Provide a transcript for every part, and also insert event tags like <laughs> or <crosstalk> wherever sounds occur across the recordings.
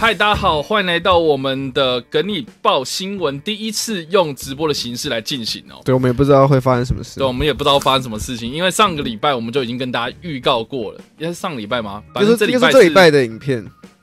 嗨，大家好，欢迎来到我们的跟你报新闻，第一次用直播的形式来进行哦。对，我们也不知道会发生什么事对，。我们也不知道发生什么事情，因为上个礼拜我们就已经跟大家预告过了，应该是上礼拜吗？反就是这正这礼拜个是这礼拜的影片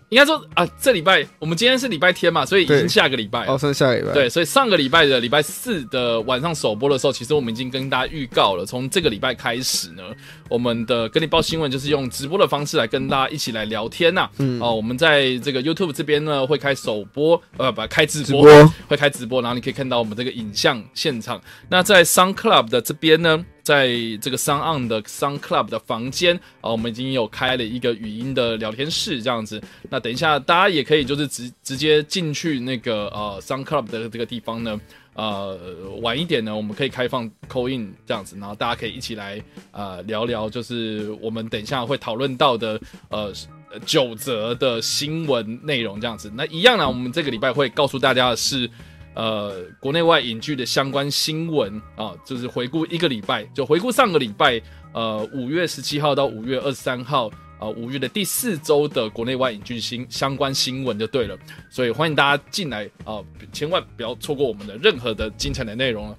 应该说啊，这礼拜我们今天是礼拜天嘛，所以已经下个礼拜了。哦，剩下礼拜。对，所以上个礼拜的礼拜四的晚上首播的时候，其实我们已经跟大家预告了，从这个礼拜开始呢，我们的跟你报新闻就是用直播的方式来跟大家一起来聊天呐、嗯。哦，我们在这个 YouTube 这边呢会开首播，呃，不开直播，直播。会开直播，然后你可以看到我们这个影像现场。那在 Sun Club 的这边呢，在这个 Sun On 的 Sun Club 的房间啊、我们已经有开了一个语音的聊天室这样子。那等一下大家也可以就是直直接进去那个呃 Sun Club 的这个地方呢。呃，晚一点呢，我们可以开放 call in 这样子，然后大家可以一起来呃聊聊，就是我们等一下会讨论到的呃呃九则的新闻内容这样子。那一样呢，我们这个礼拜会告诉大家的是。呃，国内外影剧的相关新闻啊，就是回顾一个礼拜，就回顾上个礼拜，呃，五月十七号到五月二十三号，呃，五月的第四周的国内外影剧新相关新闻就对了。所以欢迎大家进来啊、千万不要错过我们的任何的精彩的内容了。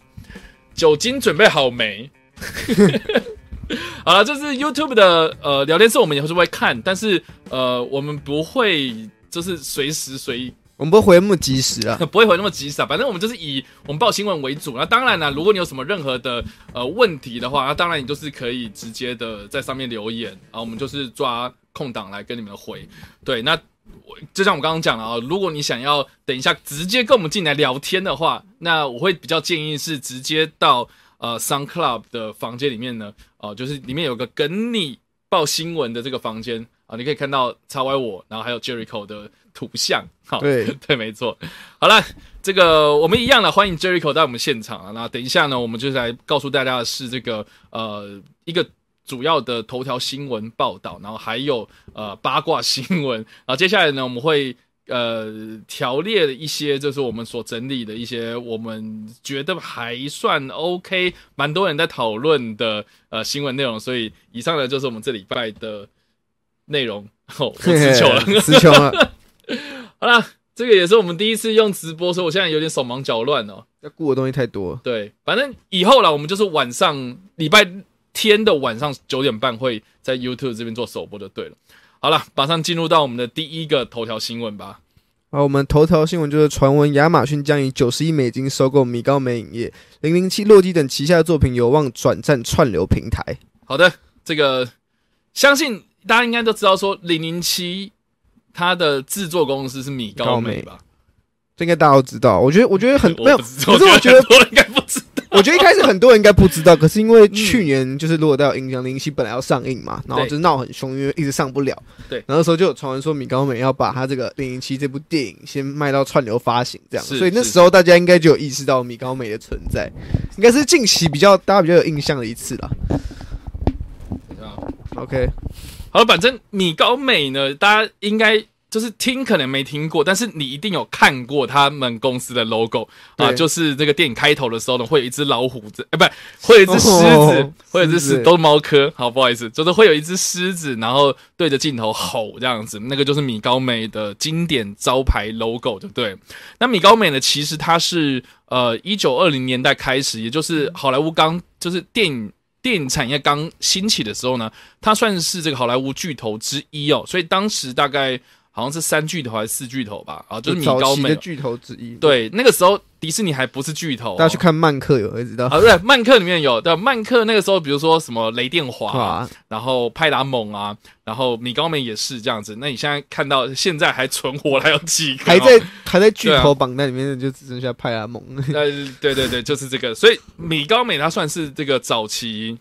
酒精准备好没？<laughs> 好了，这是 YouTube 的呃聊天室，我们也是会看，但是呃，我们不会就是随时随意我们不会回那么及时啊。<laughs> 不会回那么及时啊，反正我们就是以我们报新闻为主。那当然了，如果你有什么任何的呃问题的话，那当然你就是可以直接的在上面留言啊，我们就是抓空档来跟你们回。对，那我就像我刚刚讲了啊，如果你想要等一下直接跟我们进来聊天的话，那我会比较建议是直接到呃 Sun Club 的房间里面呢，哦、就是里面有个跟你报新闻的这个房间啊，你可以看到叉歪我，然后还有 Jericho 的图像，好，对 <laughs> 对，没错。好了，这个我们一样的欢迎 Jericho 在我们现场啊。那等一下呢，我们就来告诉大家的是这个呃一个主要的头条新闻报道，然后还有呃八卦新闻。然后接下来呢，我们会呃条列的一些，就是我们所整理的一些我们觉得还算 OK，蛮多人在讨论的呃新闻内容。所以以上呢就是我们这礼拜的内容。哦，我词穷了。<laughs> 词穷了，<laughs> 好啦，这个也是我们第一次用直播，所以我现在有点手忙脚乱哦。要顾的东西太多了。对，反正以后啦，我们就是晚上礼拜天的晚上九点半会在 YouTube 这边做首播就对了。好了，马上进入到我们的第一个头条新闻吧。啊，我们头条新闻就是传闻亚马逊将以九十亿美金收购米高梅影业，零零七、洛基等旗下的作品有望转战串流平台。好的，这个相信大家应该都知道，说零零七它的制作公司是米高梅吧？这应该大家都知道。我觉得，<laughs> 我觉得很没有，可是我觉得很多人应该不知道。<laughs> 我觉得一开始很多人应该不知道，可是因为去年就是如果大家有印象，零零七本来要上映嘛，然后就闹很凶，因为一直上不了。对然后那时候就有传闻说米高梅要把他这个零零七这部电影先卖到串流发行，这样，所以那时候大家应该就有意识到米高梅的存在，应该是近期比较大家比较有印象的一次啦。OK，好了，反正米高美呢，大家应该就是听可能没听过，但是你一定有看过他们公司的 logo 啊，就是这个电影开头的时候呢，会有一只老虎子，哎、不，会有一只狮子，哦会有一只狮，都是猫科，好，不好意思，就是会有一只狮子，然后对着镜头吼这样子，那个就是米高美的经典招牌 logo，对不对？那米高美呢，其实它是呃一九二零年代开始，也就是好莱坞刚就是电影。电影产业刚兴起的时候呢，它算是这个好莱坞巨头之一哦，所以当时大概好像是三巨头还是四巨头吧，啊，就是米高美。期的巨头之一。，对，那个时候迪士尼还不是巨头、哦，大家去看漫客有会知道。啊，对，曼克里面有，对，曼克那个时候，比如说什么雷电华、啊，然后派拉蒙啊，然后米高梅也是这样子。那你现在看到现在还存活还有几个、还在还在巨头榜单里面的就只剩下派拉蒙。呃，对对对，就是这个。所以米高梅它算是这个早期，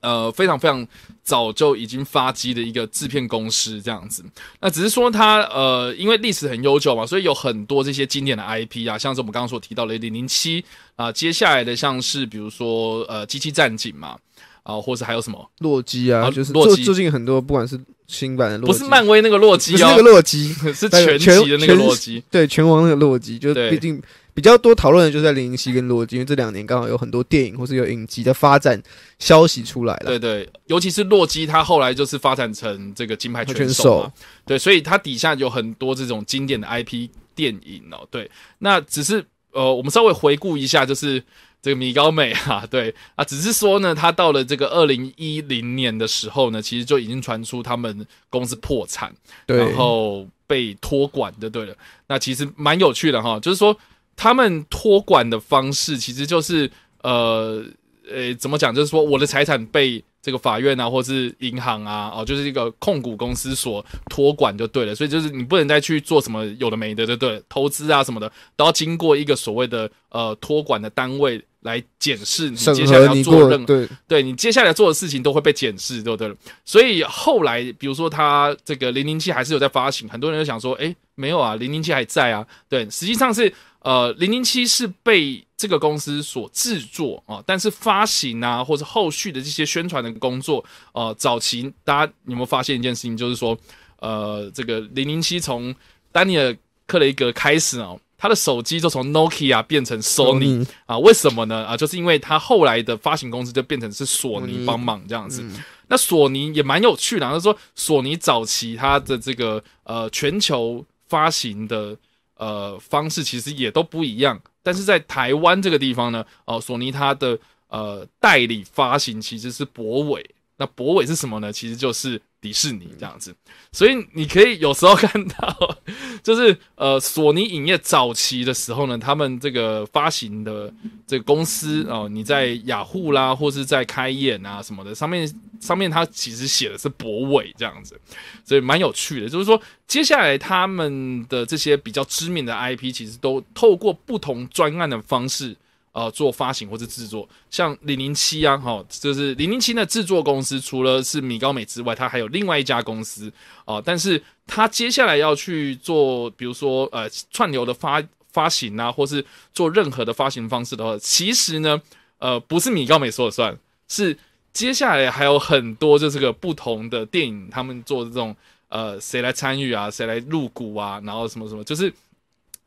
呃，非常非常早就已经发迹的一个制片公司这样子。那只是说它呃，因为历史很悠久嘛，所以有很多这些经典的 IP 啊，像是我们刚刚所提到的零零七啊，接下来的像是比如说呃机器战警嘛。啊，或是还有什么？洛基啊，啊就是洛基最最近很多不管是新版的洛基，不是漫威那个洛基哦不是那个，洛基，<laughs> 是全集的那个洛基。对拳王那个洛基，就是毕竟比较多讨论的就是在零零七跟洛基，因为这两年刚好有很多电影或是有影集的发展消息出来了。对对，尤其是洛基，他后来就是发展成这个金牌拳拳手嘛手，对，所以他底下有很多这种经典的 IP 电影哦。对，那只是呃，我们稍微回顾一下，就是这个米高美啊，<laughs> 对啊，只是说呢，他到了这个二零一零年的时候呢，其实就已经传出他们公司破产，然后被托管就对了。那其实蛮有趣的哈，就是说他们托管的方式其实就是呃呃怎么讲，就是说我的财产被这个法院啊，或是银行啊，哦，就是一个控股公司所托管就对了。所以就是你不能再去做什么有的没的，对不对？投资啊什么的都要经过一个所谓的呃托管的单位来检视你接下来要做任对对你接下来做的事情都会被检视，对不对？所以后来，比如说他这个零零七还是有在发行，很多人就想说，诶，没有啊，零零七还在啊。对，实际上是呃，零零七是被这个公司所制作啊，但是发行啊，或者后续的这些宣传的工作，呃，早期大家有没有发现一件事情，就是说，呃，这个零零七从丹尼尔克雷格开始哦。他的手机就从 Nokia 变成 Sony，嗯啊，为什么呢？啊，就是因为他后来的发行公司就变成是索尼帮忙这样子。嗯那索尼也蛮有趣的啊，就是说索尼早期它的这个呃全球发行的呃方式其实也都不一样，但是在台湾这个地方呢，哦、索尼它的呃代理发行其实是博伟。那博伟是什么呢？其实就是迪士尼这样子，所以你可以有时候 <laughs> 看到，就是呃，索尼影业早期的时候呢，他们这个发行的这个公司哦、你在雅虎啦，或是在开眼啊什么的，上面上面它其实写的是博伟这样子，所以蛮有趣的。就是说，接下来他们的这些比较知名的 IP，其实都透过不同专案的方式。呃，做发行或者制作，像零零七啊，哈、就是零零七的制作公司，除了是米高美之外，它还有另外一家公司啊、但是它接下来要去做，比如说呃串流的发发行啊，或是做任何的发行方式的话，其实呢，呃，不是米高美说了算，是接下来还有很多就是个不同的电影，他们做这种呃谁来参与啊，谁来入股啊，然后什么什么，就是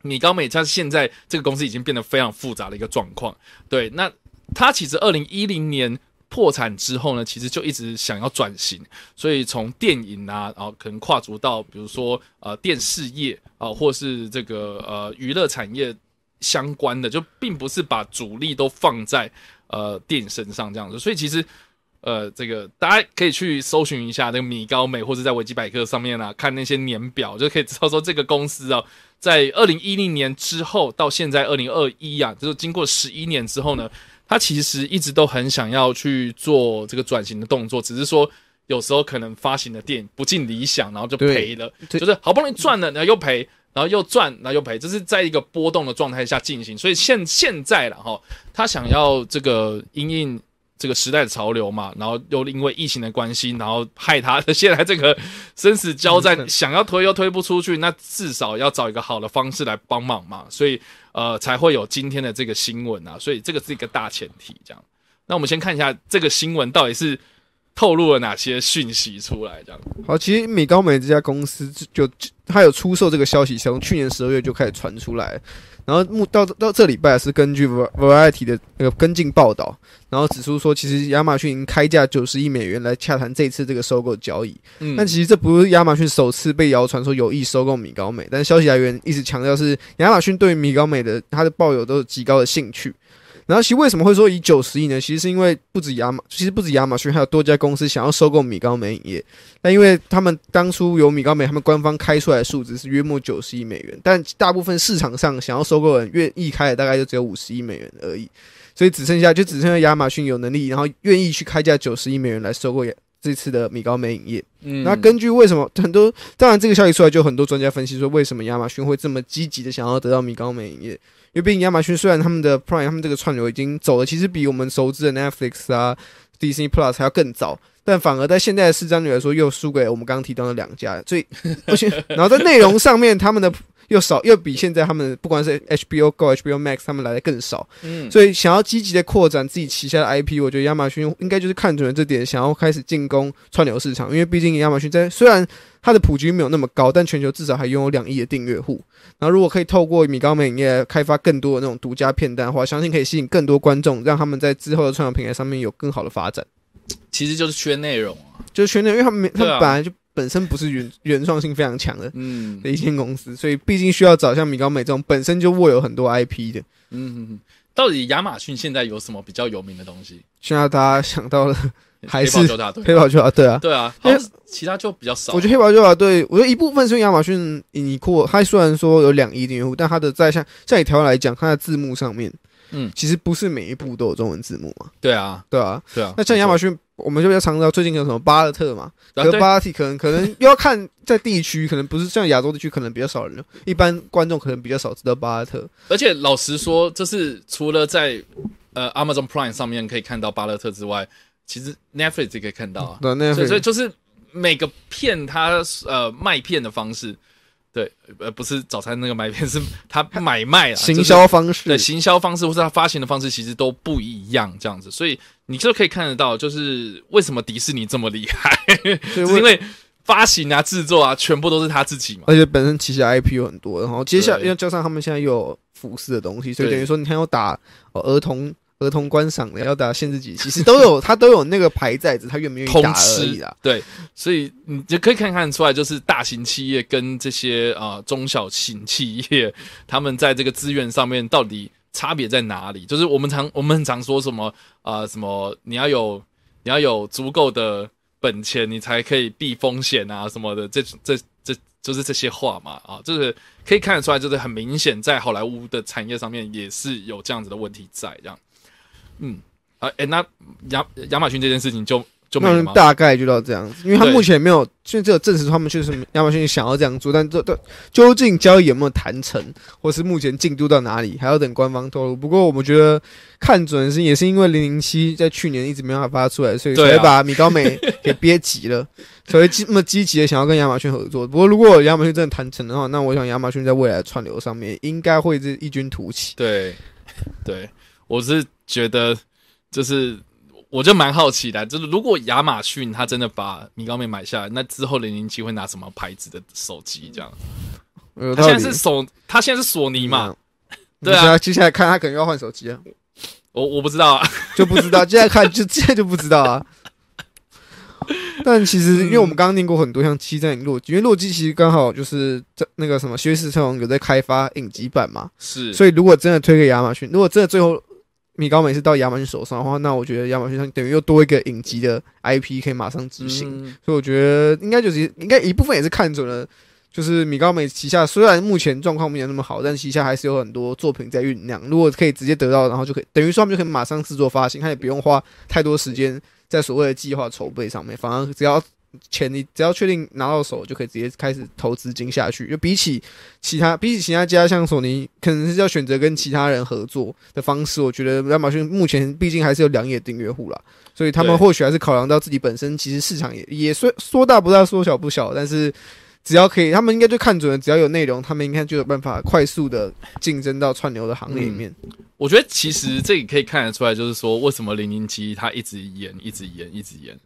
米高美，它现在这个公司已经变得非常复杂的一个状况。对，那它其实二零一零年破产之后呢，其实就一直想要转型，所以从电影啊，然后可能跨足到比如说呃电视业啊、或是这个呃娱乐产业相关的，就并不是把主力都放在呃电影身上这样子。所以其实呃，这个大家可以去搜寻一下那个米高美，或者在维基百科上面啊看那些年表，就可以知道说这个公司啊，在二零一零年之后到现在二零二一啊，就是经过十一年之后呢，他其实一直都很想要去做这个转型的动作，只是说有时候可能发行的电影不尽理想，然后就赔了，就是好不容易赚了，然后又赔。然后又赚，然后又赔，这是在一个波动的状态下进行，所以现现在了哈，他想要这个因应这个时代的潮流嘛，然后又因为疫情的关系，然后害他 <laughs> 现在这个生死交战，嗯想要推又推不出去，那至少要找一个好的方式来帮忙嘛，所以呃才会有今天的这个新闻啊，所以这个是一个大前提，这样。那我们先看一下这个新闻到底是透露了哪些讯息出来，这样。好，其实米高美这家公司就就它有出售这个消息，从去年十二月就开始传出来，然后目到到这礼拜是根据 Var- Variety 的那个跟进报道，然后指出说，其实亚马逊已经开价九十亿美元来洽谈这次这个收购交易。嗯但其实这不是亚马逊首次被谣传说有意收购米高美，但消息来源一直强调是亚马逊对于米高美的它的抱有都有极高的兴趣。然后其实为什么会说以九十亿呢？其实是因为不止亚马，其实不止亚马逊，还有多家公司想要收购米高梅影业。那因为他们当初有米高梅，他们官方开出来的数值是约莫九十亿美元，但大部分市场上想要收购人愿意开的大概就只有五十亿美元而已，所以只剩下就只剩下亚马逊有能力，然后愿意去开价九十亿美元来收购这次的米高梅影业。嗯那根据为什么很多，当然这个消息出来，就很多专家分析说，为什么亚马逊会这么积极的想要得到米高梅影业？因为毕竟亚马逊虽然他们的 Prime 他们这个串流已经走的，其实比我们熟知的 Netflix 啊、Disney Plus 还要更早，但反而在现在的市占率来说，又输给我们刚刚提到的两家。所以，而 <laughs> 且然后在内容上面，他们的又少，又比现在他们不管是 HBO Go、HBO Max 他们来的更少，嗯，所以想要积极的扩展自己旗下的 IP，我觉得亚马逊应该就是看准了这点，想要开始进攻串流市场。因为毕竟亚马逊在虽然它的普及率没有那么高，但全球至少还拥有两亿的订阅户。然后如果可以透过米高梅影业开发更多的那种独家片单的话，相信可以吸引更多观众，让他们在之后的串流平台上面有更好的发展。其实就是缺内容啊。就是缺内容，因为他们没他们本来就本身不是原原创性非常强的嗯的一间公司，所以毕竟需要找像米高美这种本身就握有很多 IP 的。嗯到底亚马逊现在有什么比较有名的东西？现在大家想到了还是黑豹纠察队。黑豹就啊，对啊，对啊，好因为像其他就比较少。我觉得黑豹纠察队，我觉得一部分是亚马逊你扩，它虽然说有两亿订阅户，但它的在像像以台湾来讲，它的字幕上面，嗯其实不是每一部都有中文字幕嘛，对啊，对啊。对啊。那像亚马逊，我们就比较常知道最近有什么巴勒特嘛，啊对可巴勒特可能 <laughs> 可能又要看在地区，可能不是像亚洲地区，可能比较少人，一般观众可能比较少知道巴勒特。而且老实说，就是除了在呃 Amazon Prime 上面可以看到巴勒特之外，其实 Netflix 也可以看到啊。对，Netflix 所以就是每个片它呃卖片的方式，对，呃不是早餐那个买片，<laughs> 是他买卖啊，行销方式对行销方式或是他发行的方式其实都不一样，这样子，所以你就可以看得到，就是为什么迪士尼这么厉害，<laughs> 是因为发行啊、制作啊，全部都是他自己嘛。而且本身旗下 IP 有很多，然后接下来对。要加上他们现在又有服饰的东西，所以等于说你看要打、哦、儿童儿童观赏的，要打限制级，其实都有 <laughs> 他都有那个牌在子，他愿不愿意通打而吃已啦。对，所以你就可以看看出来，就是大型企业跟这些啊、呃中小型企业，他们在这个资源上面到底差别在哪里？就是我们常我们很常说什么啊、呃什么你要有你要有足够的本钱，你才可以避风险啊什么的，这这这就是这些话嘛啊，就是可以看得出来，就是很明显在好莱坞的产业上面也是有这样子的问题在这样。嗯，啊，哎、那亚亚马逊这件事情就就没那了？大概就到这样子，因为他目前没有，现在只有证实他们确实亚马逊想要这样做，但这这究竟交易有没有谈成，或是目前进度到哪里，还要等官方透露。不过我们觉得看准是也是因为零零七在去年一直没办法发出来，所以才把米高美给憋急了，才会这么积极的想要跟亚马逊合作。不过如果亚马逊真的谈成的话，那我想亚马逊在未来的串流上面应该会是异军突起。对，对，我是觉得就是，我就蛮好奇的，就是如果亚马逊他真的把米高梅买下来，那之后零零七会拿什么牌子的手机？这样，有道理它现在是索，他现在是索尼嘛？嗯对啊接下来看他可能要换手机啊。我我不知道啊，<laughs> 就不知道，接下来看就 <laughs> 现在就不知道啊。但其实，因为我们刚刚念过很多像《七战》《洛基》，因为《洛基》其实刚好就是在那个什么《薛氏特王》有在开发影集版嘛，是，所以如果真的推给亚马逊，如果真的最后米高美是到亚马逊手上的话，那我觉得亚马逊上等于又多一个影集的 IP 可以马上执行。嗯所以我觉得应该就是应该一部分也是看准了，就是米高美旗下虽然目前状况没有那么好，但旗下还是有很多作品在酝酿。如果可以直接得到，然后就可以等于说他们就可以马上制作发行，他也不用花太多时间在所谓的计划筹备上面，反而只要钱你只要确定拿到手，就可以直接开始投资金下去。就比起其他比起其他家，像索尼可能是要选择跟其他人合作的方式，我觉得亚马逊目前毕竟还是有两亿的订阅户啦。所以他们或许还是考量到自己本身，其实市场也也说说大不大，说小不小，但是只要可以，他们应该就看准了，只要有内容，他们应该就有办法快速的竞争到串流的行列里面。我觉得其实这也可以看得出来，就是说为什么零零七它一直演，一直演，一直演。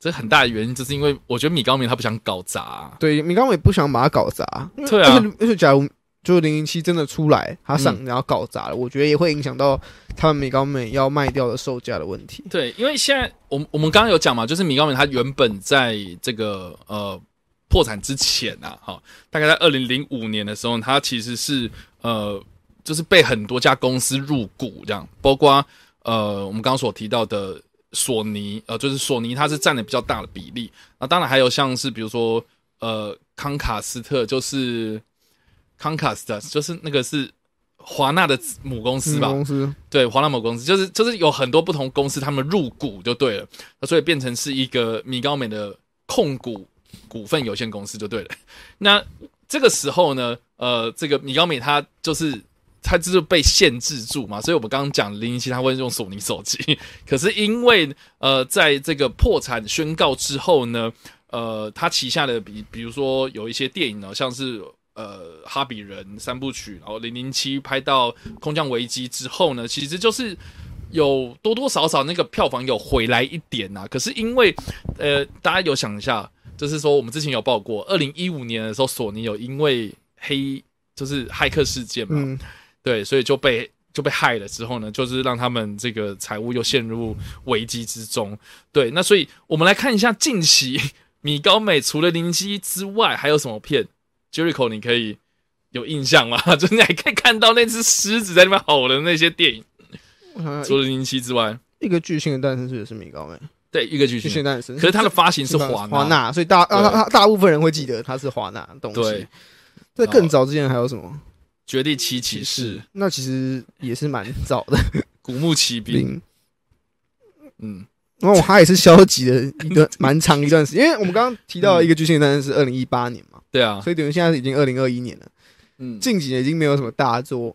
这很大的原因就是因为我觉得米高梅他不想搞砸啊、对，米高美不想把它搞砸，对啊。而且而且假如就是零零七真的出来，他上嗯。然后搞砸了，我觉得也会影响到他们米高美要卖掉的售价的问题。对，因为现在我们我们刚刚有讲嘛，就是米高梅它原本在这个呃破产之前啊，哈，大概在二零零五年的时候，它其实是呃就是被很多家公司入股这样，包括呃我们刚刚所提到的索尼，呃就是索尼它是占了比较大的比例，那当然还有像是比如说呃康卡斯特，就是康卡斯特，就是那个是华纳的子母公司吧，公司。对，华纳母公司就是就是有很多不同公司，他们入股就对了，那所以变成是一个米高美的控股股份有限公司就对了。<laughs> 那这个时候呢，呃，这个米高美它就是它就是被限制住嘛，所以我们刚刚讲零零七它会用索尼手机，<laughs> 可是因为呃，在这个破产宣告之后呢，呃，它旗下的比比如说有一些电影呢，像是。呃哈比人三部曲，然后零零七拍到空降危机之后呢，其实就是有多多少少那个票房有回来一点呐、可是因为呃，大家有想一下，就是说我们之前有报过，二零一五年的时候，索尼有因为黑就是骇客事件嘛，对，所以就被就被害了之后呢，就是让他们这个财务又陷入危机之中。对，那所以我们来看一下近期米高美除了零七之外还有什么片？Jericho，你可以有印象吗？<laughs> 就是你还可以看到那只狮子在那边吼的那些电影，除了零七之外，一个巨星的诞生是不是米高梅？对，一个。巨星的诞生，可是它的发行是华华纳，所以大对大大大部分人会记得它是华纳的东西对。，在更早之前还有什么？绝地七骑士、那其实也是蛮早的。<laughs> 古墓奇兵，嗯，然后他也是消极的一段 <laughs> 蛮长一段时间，因为我们刚刚提到一个巨星的诞生是二零一八年嘛，对啊，所以等于现在已经二零二一年了。嗯，近几年已经没有什么大作，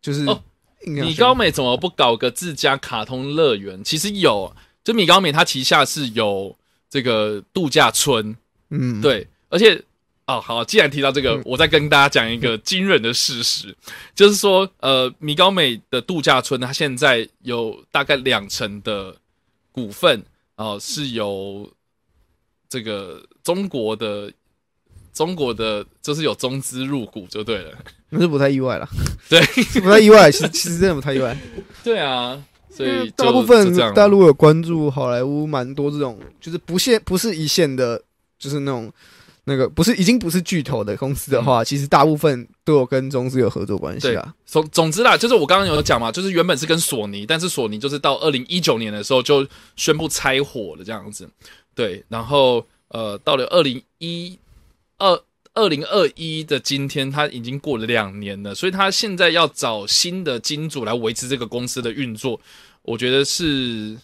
就是米高美怎么不搞个自家卡通乐园？其实有，就米高美它旗下是有这个度假村，嗯，对，而且哦好，既然提到这个，嗯我再跟大家讲一个惊人的事实，就是说，呃，米高美的度假村它现在有大概两成的股份哦、是由这个中国的。中国的就是有中资入股就对了，<laughs> 那是不太意外了，对，<laughs> 不太意外，其实其实真的不太意外。<laughs> 对啊，所以大部分大陆有关注好莱坞，蛮多这种就是不限不是一线的，就是那种那个不是已经不是巨头的公司的嗯话，其实大部分都有跟中资有合作关系啊。总总之啦，就是我刚刚有讲嘛，就是原本是跟索尼，但是索尼就是到二零一九年的时候就宣布拆伙了这样子，对，然后呃，到了二零一二二零二一的今天，它已经过了两年了，所以他现在要找新的金主来维持这个公司的运作，我觉得是，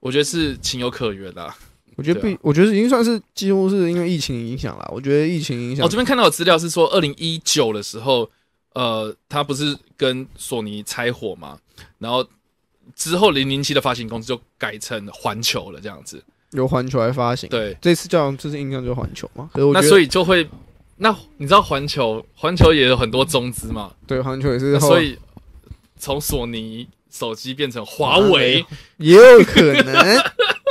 我觉得是情有可原啦。我觉得不啊，我觉得已经算是几乎是因为疫情影响了。我觉得疫情影响我、这边看到的资料是说，二零一九的时候，呃，他不是跟索尼拆伙嘛，然后之后零零七的发行公司就改成环球了，这样子。由环球来发行，对，这次叫这次印象就是环球嘛。那所以就会，那你知道环球，环球也有很多中资嘛，对环球也是所以从索尼手机变成华为也有可能。<laughs>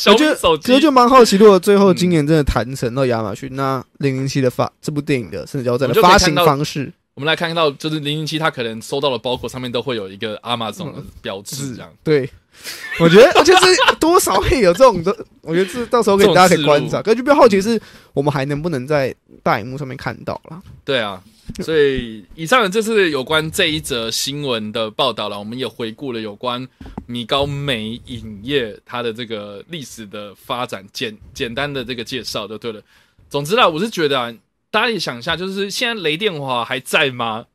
小米手机。可是，就蛮好奇，如果最后今年真的谈成到亚马逊，那零零七的发这部电影的甚至交战的发行方式，我们来看到，就是零零七，它可能收到的包裹上面都会有一个 Amazon 的标志，这样。对，<laughs> 我觉得就是多少会有这种的，我觉得这到时候给大家可以观察。可是就比较好奇是，我们还能不能在大荧幕上面看到了？对啊，所以以上的这是有关这一则新闻的报道了。我们也回顾了有关米高梅影业它的这个历史的发展，简简单的这个介绍就对了。总之啦，我是觉得啊，大家也想一下，就是现在雷电华还在吗？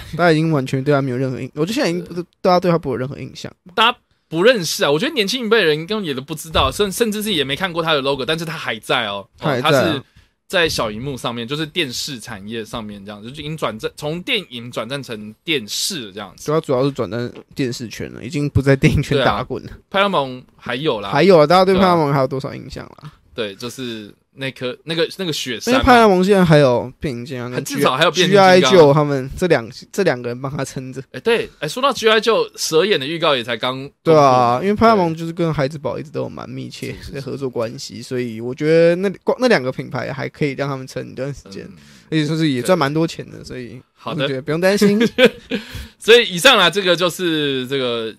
<laughs> 大家已经完全对他没有任何印，我觉得现在已经大家对他不有任何印象。大家不认识啊？我觉得年轻一辈人根本也都不知道，甚甚至是也没看过他的 logo，但是他还在哦，他他是在小荧幕上面，就是电视产业上面这样，就是已经转战从电影转战成电视这样子主。要主要是转战电视圈了，已经不在电影圈打滚了。派拉蒙还有啦，还有啊，大家对派拉蒙还有多少印象啦？对，就是那颗那个那个雪因为派拉蒙现在还有变形金刚，至少还有变形 G I 金刚 Joe 他们这两这两个人帮他撑着。哎、对，哎、说到 G I 就蛇眼的预告也才刚对啊，因为派拉蒙就是跟孩子宝一直都有蛮密切的合作关系，所以我觉得那光那两个品牌还可以让他们撑一段时间，嗯而且说是也赚蛮多钱的，所以好的不用担心。<laughs> 所以以上啊，这个就是这个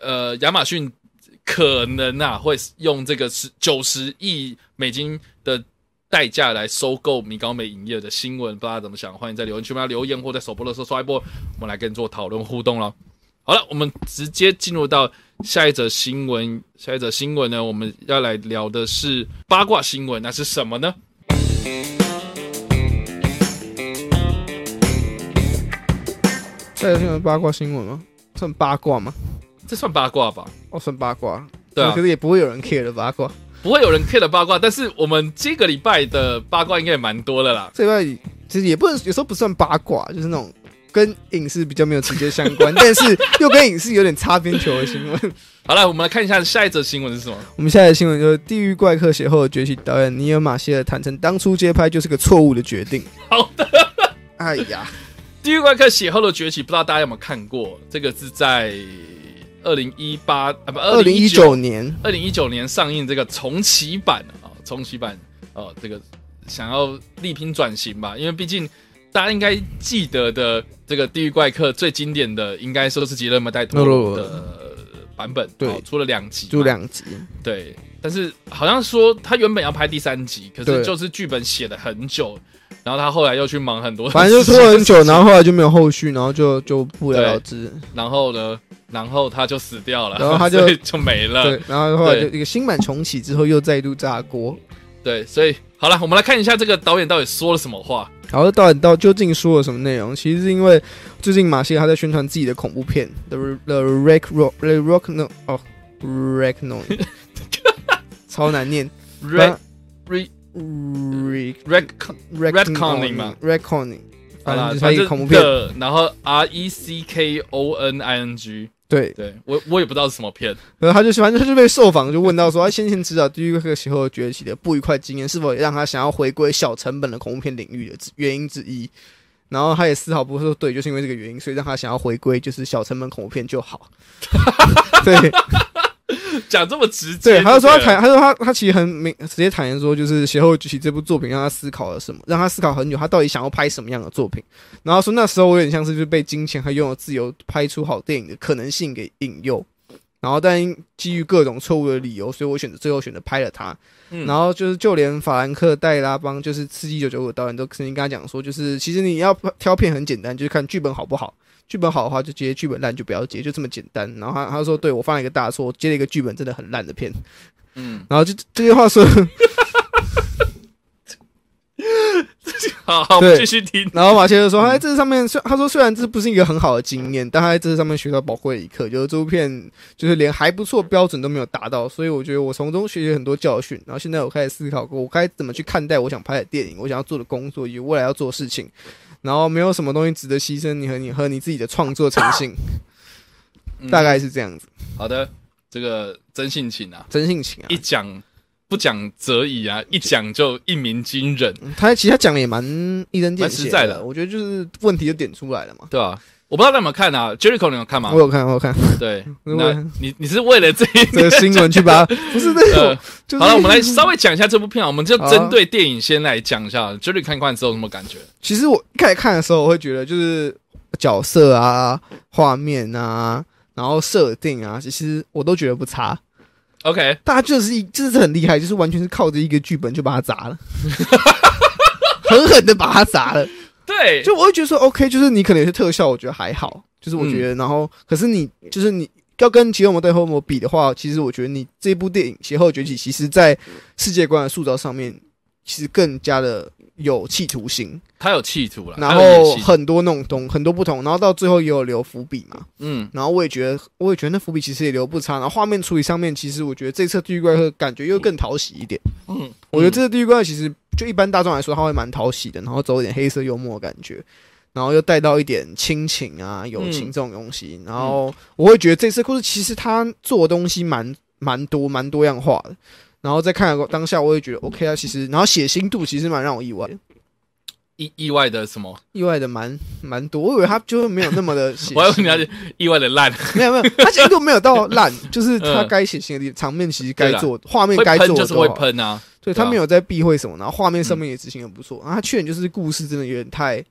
呃，亚马逊可能啊会用这个十九十亿美金的代价来收购米高梅影业的新闻，不知道怎么想？欢迎在留言区帮留言，或在首播的时候刷一波，我们来跟你做讨论互动了。好了，我们直接进入到下一则新闻。下一则新闻呢，我们要来聊的是八卦新闻，那是什么呢？下一则新闻八卦新闻吗？算八卦吗？这算八卦吧？哦，算八卦。对啊可是也不会有人 care 的八卦。不会有人 care 的八卦，但是我们这个礼拜的八卦应该也蛮多的啦。这礼拜其实也不能，有时候不算八卦，就是那种跟影视比较没有直接相关，但是又跟影视有点擦边球的新闻。<laughs> 好了，我们来看一下下一则新闻是什么。我们下一则新闻就是《地狱怪客》血后的崛起，导演尼尔马歇尔坦诚，当初接拍就是个错误的决定。好的，哎呀，《地狱怪客血后的崛起》，不知道大家有没有看过？这个是在二零一八啊不二零一九年，二零一九年上映这个重启版啊、重启版哦、这个想要力拼转型吧，因为毕竟大家应该记得的这个《地狱怪客》最经典的应该说是吉勒摩戴托的版本，对。哦出了两集嘛，就两集，对，但是好像说他原本要拍第三集，可是就是剧本写了很久，然后他后来又去忙很多，反正就拖了很久，<laughs> 然后后来就没有后续，然后就就不了了之。然后呢，然后他就死掉了，然后他就 <laughs> 就没了，对，然后后来就一个新版重启之后又再度炸锅。对，所以好了，我们来看一下这个导演到底说了什么话。然后导演到究竟说了什么内容？其实是因为最近马歇尔他在宣传自己的恐怖片《The The Rock The Rock No》哦，Wreck No，超难念 Red Red Wreck Red Retconning 嘛啦，反正恐怖片。的，然后 R E C K O N I N G，对，对我我也不知道是什么片，然后他就反正他就被受访就问到说，他先前指导《地狱客》时候崛起的不愉快经验，是否也让他想要回归小成本的恐怖片领域的原因之一？<laughs> 然后他也丝毫不会说对，就是因为这个原因，所以让他想要回归就是小成本恐怖片就好。<laughs> 对 <laughs> 讲这么直接，对，他就说他坦，他说他他其实很明直接坦言说，就是《邪后崛起》这部作品让他思考了什么，让他思考很久，他到底想要拍什么样的作品。然后说那时候我有点像是就是被金钱和拥有自由拍出好电影的可能性给引诱。然后，但基于各种错误的理由，所以我选择最后选择拍了他。嗯然后就是，就连法兰克·戴拉邦，就是《刺激九九五》导演都曾经跟他讲说，就是其实你要挑片很简单，就是看剧本好不好。剧本好的话就接，剧本烂就不要接，就这么简单。然后他他说，对我犯了一个大错，接了一个剧本真的很烂的片。嗯，然后就这些话说，好，好我对们继续听。然后马切就说，他在这上面，虽他说虽然这不是一个很好的经验，但他在这上面学到宝贵的一课，就是这部片就是连还不错标准都没有达到，所以我觉得我从中学习很多教训。然后现在我开始思考过，我该怎么去看待我想拍的电影，我想要做的工作以及未来要做的事情。然后没有什么东西值得牺牲你和你和你自己的创作诚信，嗯。大概是这样子，好的，这个真性情啊，真性情啊。一。讲不讲则已啊，一讲就一鸣惊人，他其实他讲的也蛮一针见蛮血实在的。我觉得就是问题就点出来了嘛。对吧、我不知道大家有没有看啊，Jericho 你有看吗我？有看，我有看对，我 <laughs> 那你你是为了这一这个新闻去把它，<laughs> 不是那种呃，，就是好了，我们来稍微讲一下这部片啊，我们就针对电影先来讲一下，Jerry 看完之后什么感觉？其实我一开始看的时候，我会觉得就是角色啊、画面啊，然后设定啊，其实我都觉得不差。OK，大家就是一，就是很厉害，就是完全是靠着一个剧本就把它砸了，<laughs> 狠狠的把它砸了。对，就我会觉得说，OK，就是你可能有些特效，我觉得还好，就是我觉得，然后可是你就是你要跟《吉尔摩对后魔》比的话，其实我觉得你这部电影《邪后崛起》，其实在世界观的塑造上面，其实更加的有企图心。他有企图了，然后很多那种东很多不同，然后到最后也有留伏笔嘛。嗯然后我也觉得，我也觉得那伏笔其实也留不差。然后画面处理上面，其实我觉得这次地狱怪客感觉又更讨喜一点。嗯，我觉得这次地狱怪客其实就一般大众来说，他会蛮讨喜的，然后走一点黑色幽默的感觉。然后又带到一点亲情啊、友情嗯这种东西，然后我会觉得这次故事其实他做的东西蛮蛮多、蛮多样化的。然后再看的当下，我也觉得 OK 啊，其实然后血腥度其实蛮让我意外的，意意外的什么？意外的蛮蛮多。我以为他就没有那么的 <laughs> 血腥，我还以为你要意外的烂，没有没有，他血腥度没有到 <laughs> 烂，就是他嗯该血腥的地场面其实该做，画面会该做喷就是会喷啊，对他没有在避讳什么，然后画面上面也执行的不错。然后他缺点就是故事真的有点太，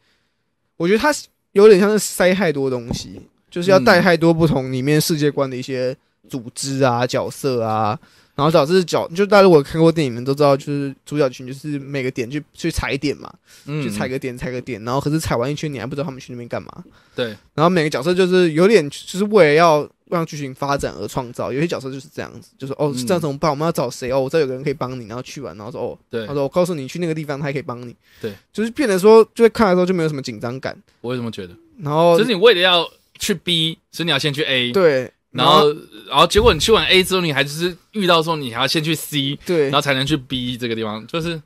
我觉得他有点像是塞太多东西，就是要带嗯太多不同里面世界观的一些组织啊、角色啊，然后导致角就大家如果看过电影的都知道，就是主角群就是每个点去去踩点嘛，嗯，去踩个点踩个点，然后可是踩完一圈你还不知道他们去那边干嘛。对，然后每个角色就是有点就是为了要让剧情发展而创造，有些角色就是这样子，就是哦嗯这样怎么办？我们要找谁？哦，我知道有个人可以帮你，然后去完，然后说哦，对他说我告诉你去那个地方，他也可以帮你。对，就是变得说，就会看的时候就没有什么紧张感，我为什么觉得？然后就是你为了要去 B，所以你要先去 A，哦对，然后然后结果你去完 A 之后，你还就是遇到说你还要先去 C，对然后才能去 B 这个地方，就是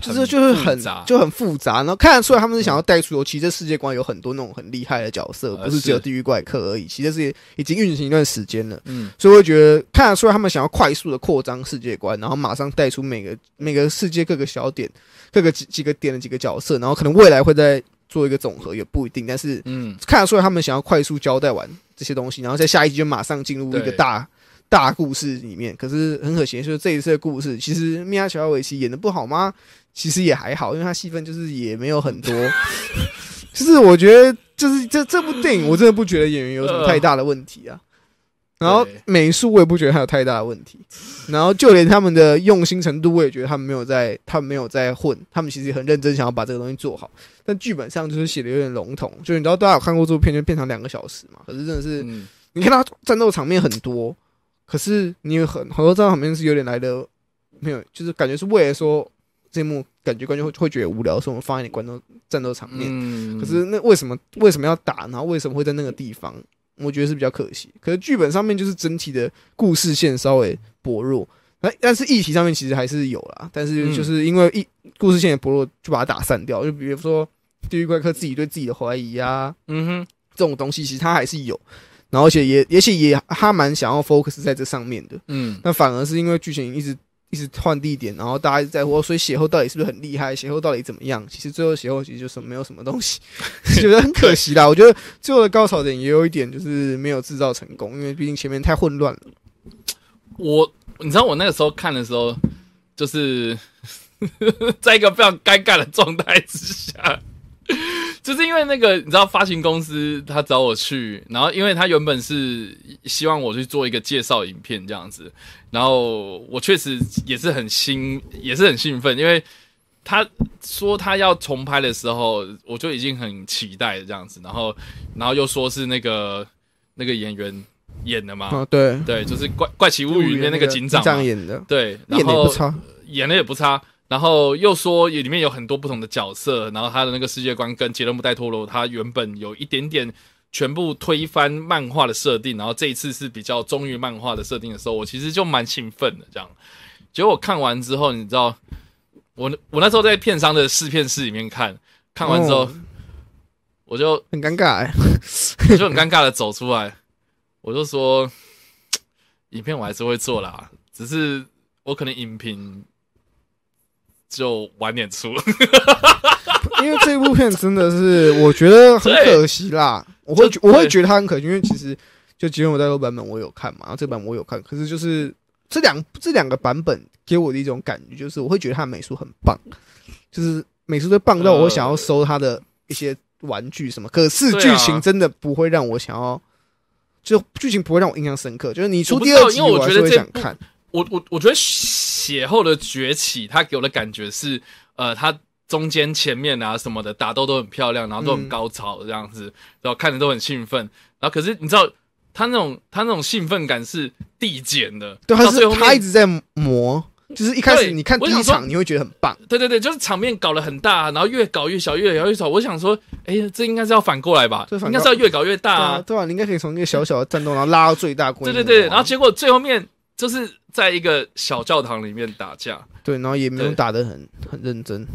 就是就是很复杂就很复杂，然后看得出来他们是想要带出尤，其实这世界观有很多那种很厉害的角色，呃不是只有地狱怪客而已。其实是已经运行一段时间了，嗯所以我会觉得看得出来他们想要快速的扩张世界观，然后马上带出每个每个世界各个小点、各个几几个点的几个角色，然后可能未来会再做一个总和，也不一定。但是嗯，看得出来他们想要快速交代完这些东西，然后在下一集就马上进入一个大大故事里面。可是很可惜，就是这一次的故事，其实米娅乔维奇演的不好吗？其实也还好，因为他戏份就是也没有很多。<laughs> 就是我觉得，就是这这部电影，我真的不觉得演员有什么太大的问题啊。然后美术我也不觉得他有太大的问题，然后就连他们的用心程度，我也觉得他们没有在，他们没有在混，他们其实也很认真想要把这个东西做好，但剧本上就是写的有点笼统，就是你知道大家有看过这部片，就变成两个小时嘛，可是真的是嗯你看他战斗场面很多，可是你有很很多战斗场面是有点来的没有，就是感觉是为了说这一幕感觉观众会会觉得无聊，所以我们放一点观众战斗场面，嗯可是那为什么为什么要打？然后为什么会在那个地方？我觉得是比较可惜。可是剧本上面就是整体的故事线稍微薄弱，哎，但是议题上面其实还是有啦。但是就是因为一故事线的薄弱，就把它打散掉。就比如说地狱怪客自己对自己的怀疑啊，嗯哼，这种东西其实他还是有。然后而且也也许也他蛮想要 focus 在这上面的，嗯那反而是因为剧情一直一直换地点，然后大家一直在乎，哦所以血后到底是不是很厉害？血后到底怎么样？其实最后血后其实就是没有什么东西，<laughs> 觉得很可惜啦。我觉得最后的高潮点也有一点就是没有制造成功，因为毕竟前面太混乱了。我你知道我那个时候看的时候，就是 <laughs> 在一个非常尴尬的状态之下，就是因为那个你知道发行公司他找我去，然后因为他原本是希望我去做一个介绍影片这样子，然后我确实也是很兴，也是很兴奋，因为他说他要重拍的时候，我就已经很期待这样子，然后然后又说是那个那个演员演的嘛，啊，对，对，就是怪怪奇物语里面那个警长嘛，演的，对，然演的也后不差。演的也不差，然后又说也里面有很多不同的角色，然后他的那个世界观跟杰伦布戴托罗他原本有一点点全部推翻漫画的设定，然后这一次是比较忠于漫画的设定的时候，我其实就蛮兴奋的这样。结果我看完之后，你知道，我我那时候在片商的试片室里面看，看完之后、哦我就很尴尬、欸，我就很尴尬 <laughs> 的走出来，我就说，<tsk> 影片我还是会做啦，只是我可能影评就晚点出。<laughs> 因为这部片真的是我觉得很可惜啦。<laughs> 我会就我会觉得它很可惜，因为其实就《吉恩我代购》版本我有看嘛，然后这版我有看，可是就是这两这两个版本给我的一种感觉，就是我会觉得它的美术很棒，就是美术都棒到我想要收它的一些玩具什么，可是剧情真的不会让我想要。就剧情不会让我印象深刻，就是你出第二集，因为我还是觉得这部会想看。我我我觉得血后的崛起，他给我的感觉是，呃，他中间前面啊什么的打斗都很漂亮，然后都很嗯高潮这样子，然后看着都很兴奋。然后可是你知道，他那种他那种兴奋感是递减的，对，他是到最后他一直在磨，就是一开始你看第一场你会觉得很棒，对对对，就是场面搞得很大，然后越搞越小，越搞越小。我想说，哎，这应该是要反过来吧？应该是要越搞越大对啊，啊。对啊，你应该可以从一个小小的战斗，然后拉到最大规模啊。对对对，然后结果最后面就是在一个小教堂里面打架，对，然后也没有打得很很认真，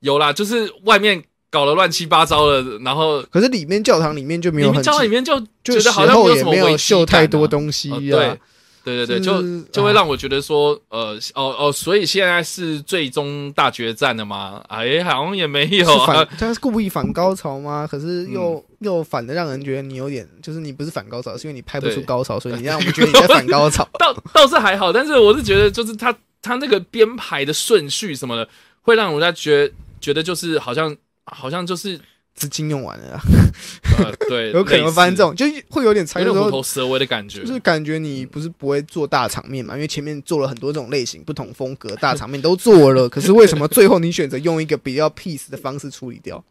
有啦，就是外面搞得乱七八糟的，然后可是里面教堂里面就没里面有很教堂里面就就觉得好像没有秀太多东西。对对对对，就就会让我觉得说，呃，哦哦，所以现在是最终大决战了吗？哎，好像也没有啊反，。他是故意反高潮吗？可是又、嗯又反的让人觉得你有点，就是你不是反高潮，是因为你拍不出高潮，所以你让我们觉得你在反高潮。<laughs> 倒倒是还好，但是我是觉得，就是他他那个编排的顺序什么的，会让人家觉觉得就是好像好像就是资金用完了啊，<laughs> 呃，对，<laughs> 有可能会发生这种，就会有点猜有的时候点虎头蛇尾的感觉就。是感觉你不是不会做大场面嘛，因为前面做了很多这种类型、不同风格 <laughs> 大场面都做了，可是为什么最后你选择用一个比较 peace 的方式处理掉？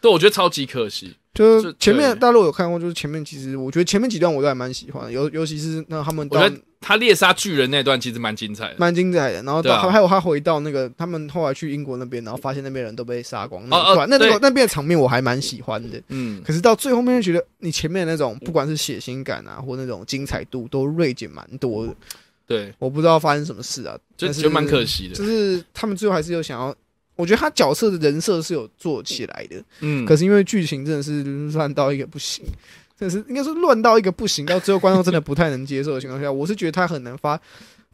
对，我觉得超级可惜。就就是前面大陆有看过，就是前面其实我觉得前面几段我都还蛮喜欢的，尤尤其是那他们到我觉得他猎杀巨人那段其实蛮精彩的。蛮精彩的。然后到啊还有他回到那个他们后来去英国那边，然后发现那边人都被杀光，那哦那那个那边的场面我还蛮喜欢的。嗯，可是到最后面就觉得你前面那种不管是血腥感啊，或那种精彩度都锐减蛮多的。对，我不知道发生什么事啊，就觉得蛮可惜的。就是他们最后还是有想要，我觉得他角色的人设是有做起来的，嗯，可是因为剧情真的是乱到一个不行，真的是应该是乱到一个不行，到最后观众真的不太能接受的情况下，我是觉得他很难发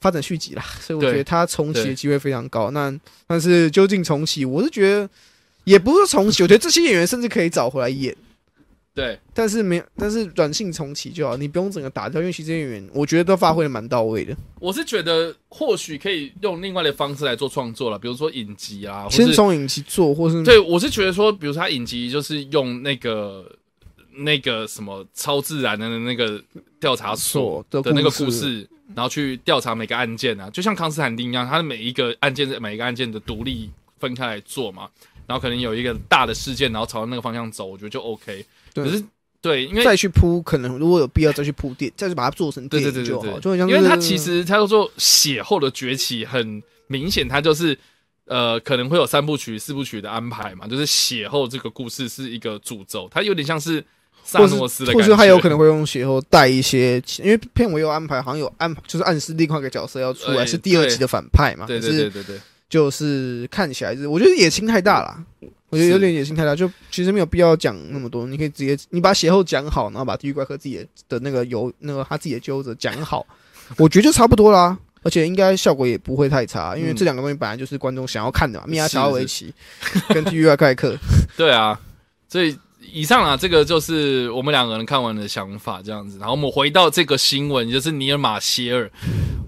发展续集啦，所以我觉得他重启的机会非常高。那但是究竟重启，我是觉得也不是重启，我觉得这些演员甚至可以找回来演。对，但是没有，但是软性重启就好，你不用整个打掉，因为其实这些演员我觉得都发挥的蛮到位的。我是觉得或许可以用另外的方式来做创作了，比如说影集啊，先从影集做，或是对，我是觉得说，比如说他影集就是用那个那个什么超自然的那个调查所所的的那个故事，然后去调查每个案件啊，就像康斯坦丁一样，他的每一个案件每一个案件的独立分开来做嘛，然后可能有一个大的事件，然后朝那个方向走，我觉得就 OK。可是对，因为再去铺，可能如果有必要再去铺垫，再去把它做成对电影就好，就因为它其实他叫做血后的崛起，很明显，它就是呃可能会有三部曲、四部曲的安排嘛，就是血后这个故事是一个主轴，它有点像是萨或是诺斯的感觉，或是他有可能会用血后带一些，因为片尾有安排，好像有安排就是暗示另外一个角色要出来，哎是第二集的反派嘛，对对对对对，就是看起来是，我觉得野心太大了。我觉得有点野心太大，就其实没有必要讲那么多。你可以直接你把血后讲好，然后把地狱怪客自己的的那个游那个他自己的纠者讲好，<laughs> 我觉得就差不多啦。而且应该效果也不会太差，因为嗯这两个东西本来就是观众想要看的嘛。米亚乔维奇跟地狱怪客，<laughs> 对啊，所以以上啊，这个就是我们两个人看完的想法，这样子。然后我们回到这个新闻，就是尼尔马歇尔。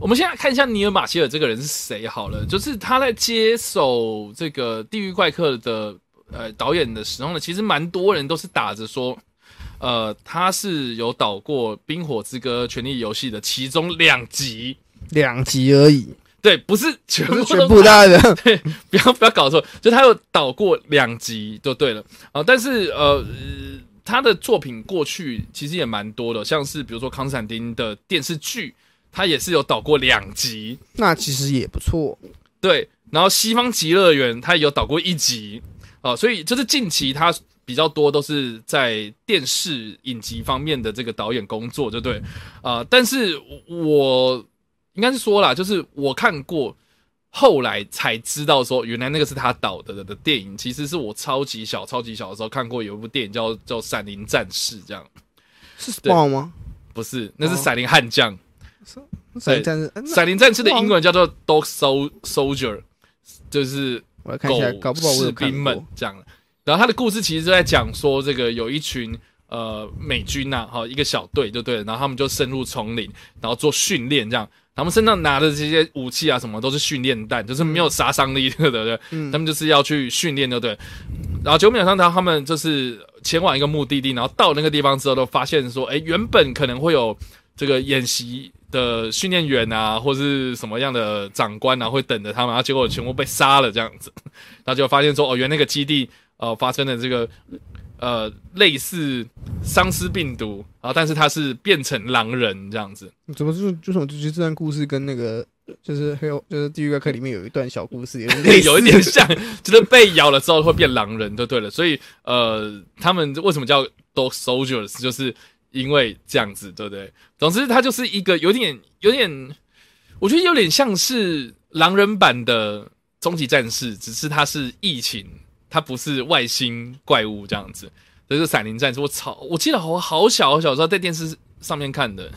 我们现在看一下尼尔马歇尔这个人是谁好了，就是他在接手这个《地狱怪客》的呃导演的时候呢，其实蛮多人都是打着说。呃，他是有导过《冰火之歌：权力游戏》的其中两集，两集而已，对，不是全部大家的。<laughs> 不要不要搞错，就他有导过两集就对了啊、但是呃，呃他的作品过去其实也蛮多的，像是比如说康斯坦丁的电视剧，他也是有导过两集，那其实也不错。对，然后西方极乐园他也有导过一集哦、所以就是近期他比较多都是在电视影集方面的这个导演工作，就对啊、但是我应该是说啦，就是我看过。后来才知道说，原来那个是他导的的的电影，其实是我超级小、超级小的时候看过有一部电影叫叫《闪灵战士》，这样是对 Spawn 吗？不是，那是哦闪灵悍将。闪灵战士，闪灵战士的英文叫做 Dog Sol Soldier，就是我来看一下，狗士兵们过。这样。然后他的故事其实就在讲说，这个有一群呃美军呐、哈，一个小队就对了，然后他们就深入丛林，然后做训练这样。他们身上拿的这些武器啊，什么都是训练弹，就是没有杀伤力的，对不对？嗯他们就是要去训练，对不对？然后九秒上他他们就是前往一个目的地，然后到那个地方之后，都发现说，哎，原本可能会有这个演习的训练员啊，或是什么样的长官啊，会等着他们，然后结果全部被杀了这样子，然后就发现说，哦，原来那个基地呃发生了这个呃类似丧尸病毒，然后但是它是变成狼人这样子，怎么就就是我就觉得这段故事跟那个就是还有就是《地狱怪客》里面有一段小故事，有有一点像，就是被咬了之后会变狼人，就对了。所以呃，他们为什么叫 dog soldiers，就是因为这样子，对不对？总之，它就是一个有点有点，我觉得有点像是狼人版的终极战士，只是它是疫情，它不是外星怪物这样子。这是闪灵战士，我操！我记得我好小好小时候在电视上面看的，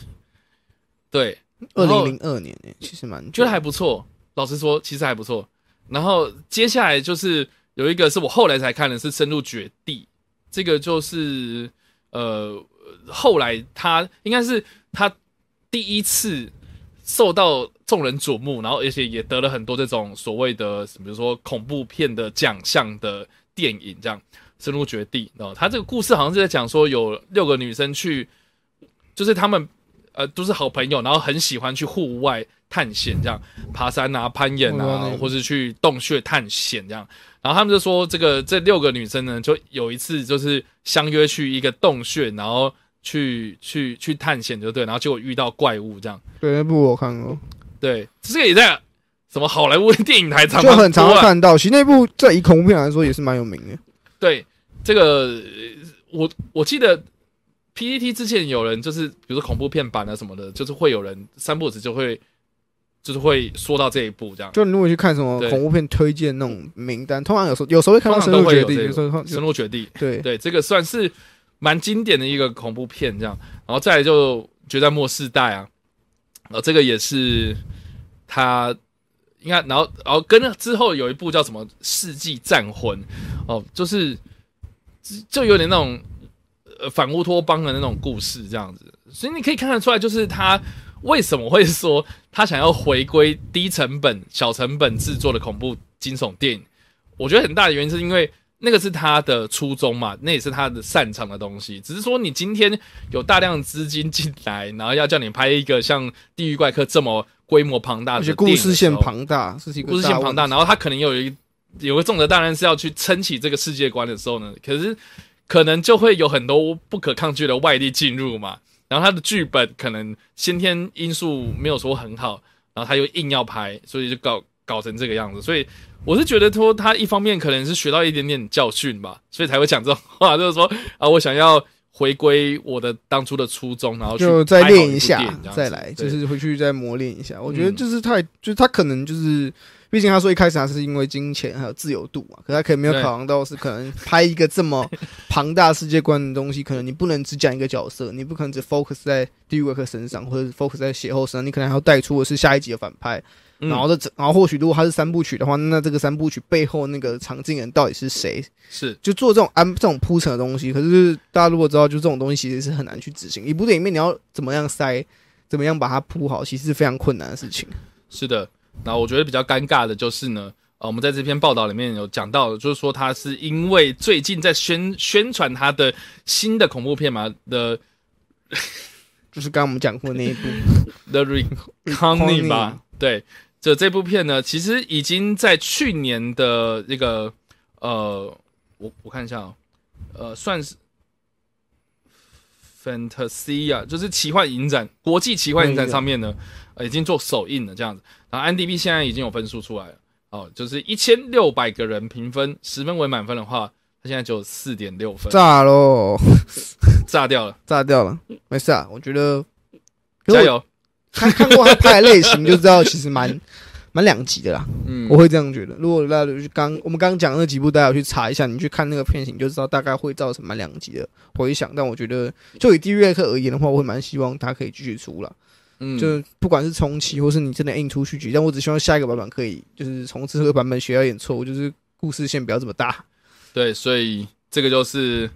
对，二零零二年诶，其实蛮觉得还不错。老实说，其实还不错。然后接下来就是有一个是我后来才看的，是《深入绝地》。这个就是呃，后来他应该是他第一次受到众人瞩目，然后而且也得了很多这种所谓的，比如说恐怖片的奖项的电影，这样《深入绝地》。然后他这个故事好像是在讲说，有六个女生去，就是他们呃都是好朋友，然后很喜欢去户外探险，这样爬山啊、攀岩啊或是去洞穴探险这样。然后他们就说，这个这六个女生呢，就有一次就是相约去一个洞穴，然后去去去探险，就对，然后结果遇到怪物这样。对那部我看过，对，这个也在什么好莱坞电影台常就很常会看到。其实那部在以恐怖片来说也是蛮有名的。对，这个呃我我记得 PPT 之前有人就是，比如说恐怖片版啊什么的，就是会有人三步子就会就是会说到这一步这样。就你如果去看什么恐怖片推荐那种名单，通常有时候有时候会看到通常都深入绝地，神落绝地，对对，这个算是蛮经典的一个恐怖片，这样，然后再来就决战末世代啊，呃，这个也是他应该，然后然后跟之后有一部叫什么《世纪战魂》哦，就是就有点那种呃反乌托邦的那种故事这样子，所以你可以看得出来，就是他为什么会说他想要回归低成本、小成本制作的恐怖惊悚电影。我觉得很大的原因是因为那个是他的初衷嘛，那也是他的擅长的东西。只是说你今天有大量资金进来，然后要叫你拍一个像《地狱怪客》这么规模庞大的故事线庞大，是一个故事线庞大，然后他可能有一有个重责大任是要去撑起这个世界观的时候呢，可是可能就会有很多不可抗拒的外力进入嘛，然后他的剧本可能先天因素没有说很好，然后他又硬要拍，所以就搞搞成这个样子，所以我是觉得说他一方面可能是学到一点点教训吧，所以才会讲这种话，就是说啊，我想要回归我的当初的初衷，然后就再练一下再来，就是回去再磨练一下。我觉得嗯就是太，就是他可能就是，毕竟他说一开始他是因为金钱还有自由度嘛，可他可能没有考量到是可能拍一个这么庞大世界观的东西，可能你不能只讲一个角色，你不可能只 focus 在地狱怪客身上，或者是 focus 在血后身上，你可能还要带出的是下一集的反派。嗯然后这，然后或许如果他是三部曲的话，那这个三部曲背后那个场景人到底是谁？是就做这种安这种铺陈的东西，可是大家如果知道，就这种东西其实是很难去执行。一部电影里面你要怎么样塞，怎么样把它铺好，其实是非常困难的事情。是的，然后我觉得比较尴尬的就是呢，呃，我们在这篇报道里面有讲到，就是说他是因为最近在宣宣传他的新的恐怖片嘛的 <laughs> 就是刚刚我们讲过那一部 The Reckoning 吧，对，这这部片呢，其实已经在去年的这个呃，我我看一下哦，呃，算是 Fantasy 啊就是奇幻影展国际奇幻影展上面呢，呃，已经做首映了这样子。然后 IMDB 现在已经有分数出来了，哦，就是一千六百个人评分，十分为满分的话，他现在只有四点六分，炸喽，炸掉了，炸掉了，没事啊，我觉得加油！看看过他拍的类型就知道，其实蛮 <laughs> 蛮两极的啦。嗯我，会这样觉得。如果大家去刚我们刚刚讲那几部，大家去查一下，你去看那个片型，就知道大概会造成蛮两极的回响。但我觉得，就以地狱客而言的话，我会蛮希望它可以继续出了。嗯就不管是重启，或是你真的硬出续集，但我只希望下一个版本可以，就是从这个版本学到一点错误，就是故事线不要这么大。对，所以这个就是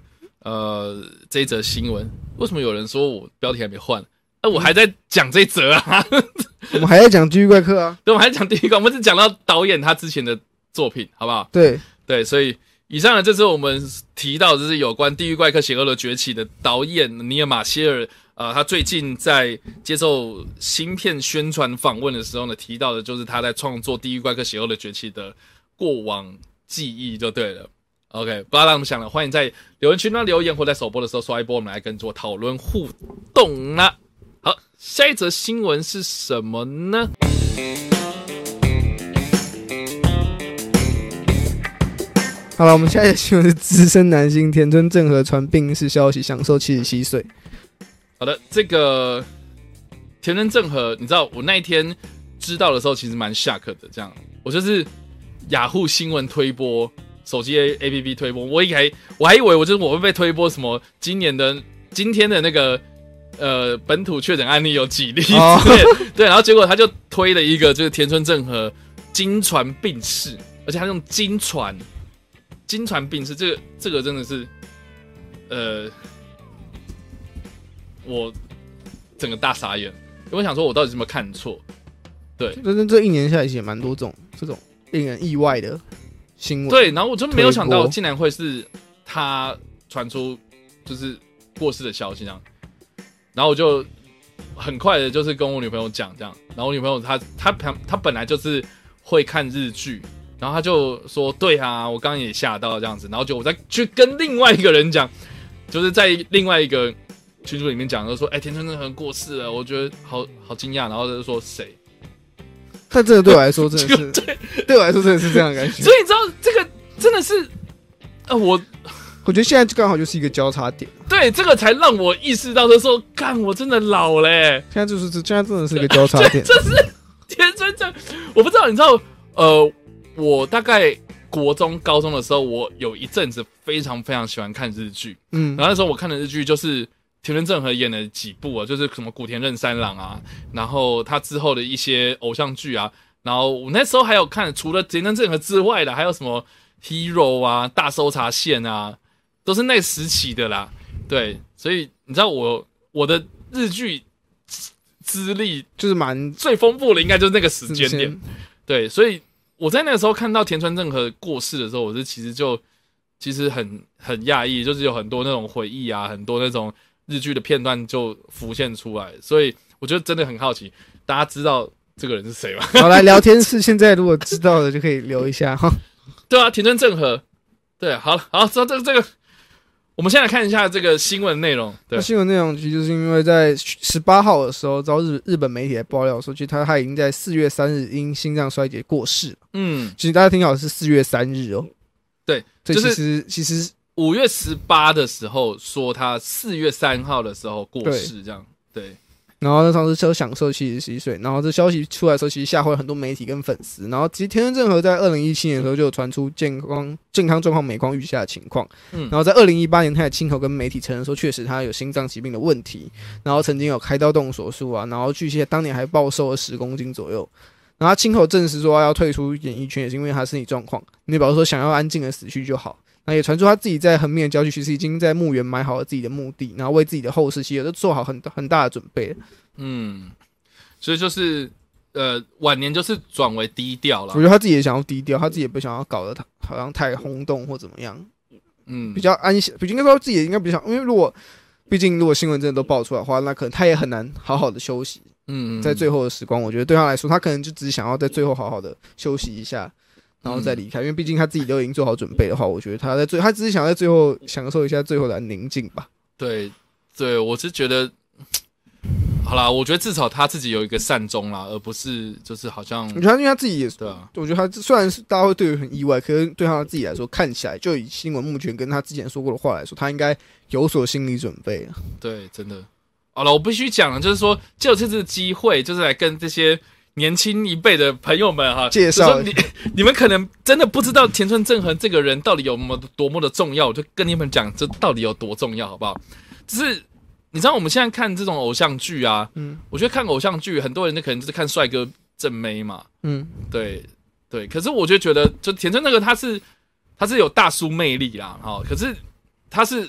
呃这一则新闻。为什么有人说我标题还没换？哎、我还在讲这一则啊，<laughs> 我们还在讲地狱怪客啊，对，我们还在讲地狱怪，我们是讲到导演他之前的作品，好不好？对，对，所以以上呢，这是我们提到就是有关《地狱怪客：邪恶的崛起》的导演尼尔马歇尔，呃，他最近在接受芯片宣传访问的时候呢，提到的就是他在创作《地狱怪客：邪恶的崛起》的过往记忆，就对了。OK，不知道大家怎么想了，欢迎在留言区那留言，或在首播的时候刷一波，我们来跟做讨论互动啦。好，下一则新闻是什么呢？好了，我们下一个新闻是资深男星田村正和传病逝消息，享受七十七岁。好的，这个田村正和，你知道我那一天知道的时候，其实蛮 shock 的。这样，我就是雅虎新闻推播，手机 A A P P 推播，我以为我还以为我就是我会被推播什么今年的今天的那个呃本土确诊案例有几例之类哦 <laughs> 的对，然后结果他就推了一个就是田村正和经传病逝，而且他用经传经传病逝，这个这个真的是呃。我整个大傻眼，因为我想说，我到底是没有看错？对但是这一年下来，也蛮多种这种令人意外的新闻。对，然后我真没有想到，竟然会是他传出就是过世的消息这样，然后我就很快的，就是跟我女朋友讲这样，然后我女朋友她她她她本来就是会看日剧，然后她就说：“对啊，我刚刚也吓到这样子。”然后就我再去跟另外一个人讲，就是在另外一个群组里面讲，就说：“哎、田村正和过世了，我觉得好好惊讶。”然后他就说：“谁但这个对我来说，真的是 <laughs> 对 <laughs> 对我来说真的是这样的感？”觉。所以你知道这个真的是，呃，我我觉得现在刚好就是一个交叉点，对这个才让我意识到的时候，干，我真的老嘞、现在就是这，现在真的是一个交叉点。这是田村正，我不知道，你知道，呃，我大概国中、高中的时候，我有一阵子非常非常喜欢看日剧，嗯。然后那时候我看的日剧就是田村正和演的几部啊，就是什么古田任三郎啊，然后他之后的一些偶像剧啊，然后我那时候还有看，除了田村正和之外的，还有什么 Hero 啊、大搜查线啊，都是那时期的啦。对，所以你知道我我的日剧资资历就是蛮最丰富的，应该就是那个时间点。对，所以我在那个时候看到田村正和过世的时候，我是其实就其实很很讶异，就是有很多那种回忆啊，很多那种日剧的片段就浮现出来，所以我觉得真的很好奇，大家知道这个人是谁吗？好来聊天室，现在如果知道的就可以留一下哈。对啊，田村正和，对，好了，好，知道这个这个，我们先来看一下这个新闻内容。对，新闻内容其实就是因为在十八号的时候，遭日日本媒体来爆料说，其实他他已经在四月三日因心脏衰竭过世了。嗯，其实大家听好是四月三日哦。对，这其就是实其实五月十八的时候说他四月三号的时候过世，这样，对，然后那当时就享受七十七岁，然后这消息出来的时候，其实吓坏了很多媒体跟粉丝。然后其实田村正和在二零一七年的时候就有传出健康健康状况每况愈下的情况，嗯然后在二零一八年他也亲口跟媒体承认说，确实他有心脏疾病的问题，然后曾经有开刀动手术啊，然后据悉当年还暴瘦了十公斤左右。然后他亲口证实说要退出演艺圈，也是因为他身体状况。你表示说想要安静的死去就好。那也传出他自己在横滨的郊区，其实已经在墓园埋好了自己的墓地，然后为自己的后事其实都做好很很大的准备。嗯，所以就是呃，晚年就是转为低调了我觉，得他自己也想要低调，他自己也不想要搞得他好像太轰动或怎么样，嗯比，较安详。应该说自己也应该比较，因为如果毕竟如果新闻真的都爆出来的话，那可能他也很难好好的休息。嗯，在最后的时光，我觉得对他来说，他可能就只想要在最后好好的休息一下，然后再离开。因为毕竟他自己都已经做好准备的话，我觉得他在最，他只是想在最后享受一下最后的宁静吧。对对，我是觉得，好啦，我觉得至少他自己有一个善终啦，而不是就是好像我觉得他因为他自己也是，对啊，我觉得他虽然是大家会对于很意外，可是对他自己来说，看起来就以新闻目前跟他之前说过的话来说，他应该有所心理准备了。对，真的。好了，我必须讲了，就是说，就这次机会，就是来跟这些年轻一辈的朋友们哈，介绍你 <laughs> 你们可能真的不知道田村正和这个人到底有么多么的重要，我就跟你们讲，这到底有多重要，好不好？就是你知道我们现在看这种偶像剧啊，嗯我觉得看偶像剧，很多人就可能就是看帅哥正妹嘛，嗯，对对，可是我就觉得，就田村那个他是他是有大叔魅力啦，哈，可是他是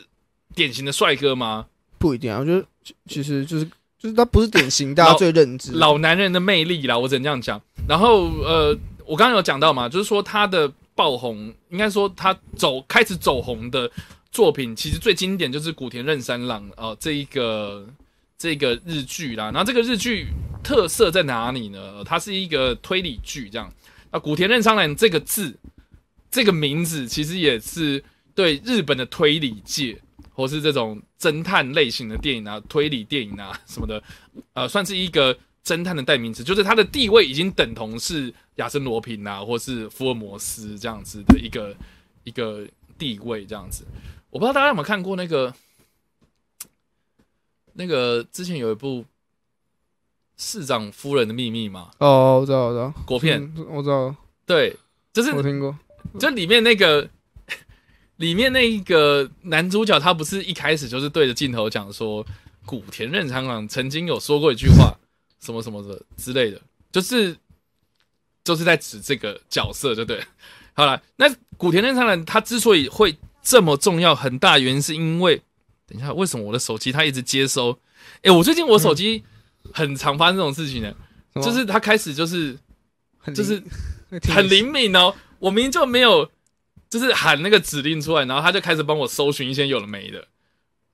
典型的帅哥吗？不一定啊，我觉得其其实就是就是他不是典型大家最认知的老男人的魅力啦，我只能这样讲。然后呃，我刚刚有讲到嘛，就是说他的爆红，应该说他走开始走红的作品，其实最经典就是古田任三郎呃这一个这个日剧啦。然后这个日剧特色在哪里呢？呃它是一个推理剧，这样。那古田任三郎这个字，这个名字其实也是对日本的推理界。或是这种侦探类型的电影啊、推理电影啊 <laughs> 什么的，呃，算是一个侦探的代名词，就是他的地位已经等同是亚森罗平啊，或是福尔摩斯这样子的一个一个地位这样子。我不知道大家有没有看过那个那个之前有一部《市长夫人的秘密》嘛，哦，我知道，我知道，国片，嗯我知道，对，就是我听过。就里面那个里面那一个男主角，他不是一开始就是对着镜头讲说，古田任长郎曾经有说过一句话，什么什么的之类的，就是就是在指这个角色，对不对？好了，那古田任长郎他之所以会这么重要，很大原因是因为，等一下，为什么我的手机它一直接收？诶，我最近我手机很常发生这种事情呢，就是它开始就是很就是很灵敏哦。我明明就没有，就是喊那个指令出来，然后他就开始帮我搜寻一些有的没的。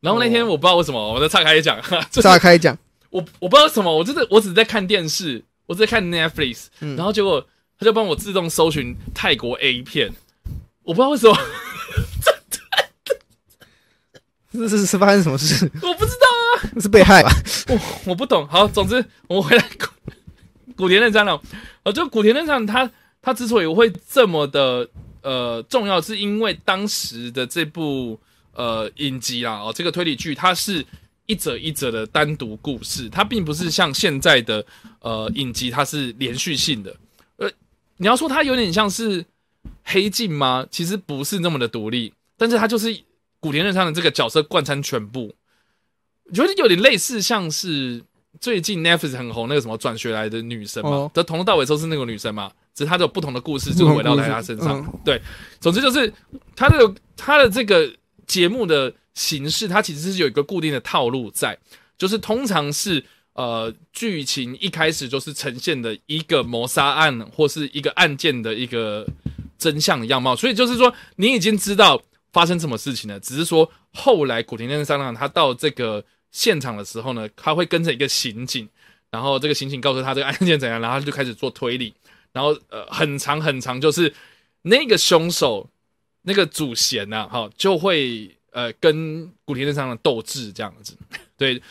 然后那天哦我不知道为什么，我在岔开讲，<laughs> 就是炸开讲，我我不知道什么，我就是我只是在看电视，我只在看 Netflix，、嗯然后结果他就帮我自动搜寻泰国 A 片，我不知道为什么，这 <laughs> 是是发生什么事？我不知道啊，是被害吧？我我不懂。好，总之我们回来古 <laughs> 古田任三郎，呃，就古田任三郎他他之所以会这么的呃重要，是因为当时的这部呃影集啦，哦，这个推理剧它是一则一则的单独故事，它并不是像现在的呃影集，它是连续性的。呃，你要说它有点像是黑镜吗？其实不是那么的独立，但是它就是古田任三的这个角色贯穿全部，觉得有点类似像是最近 Netflix 很红那个什么转学来的女生嘛哦，从头到尾都是那个女生嘛，只是她都有不同的故事，就围绕在她身上。嗯。对，总之就是她的她的这个节目的形式，它其实是有一个固定的套路在，就是通常是呃剧情一开始就是呈现的一个谋杀案或是一个案件的一个真相样貌，所以就是说你已经知道发生什么事情了，只是说后来古田任三郎他到这个现场的时候呢，他会跟着一个刑警，然后这个刑警告诉他这个案件怎样，然后他就开始做推理，然后呃很长很长就是那个凶手。那个主嫌呐、哈，就会呃跟古田任三郎斗智这样子，对，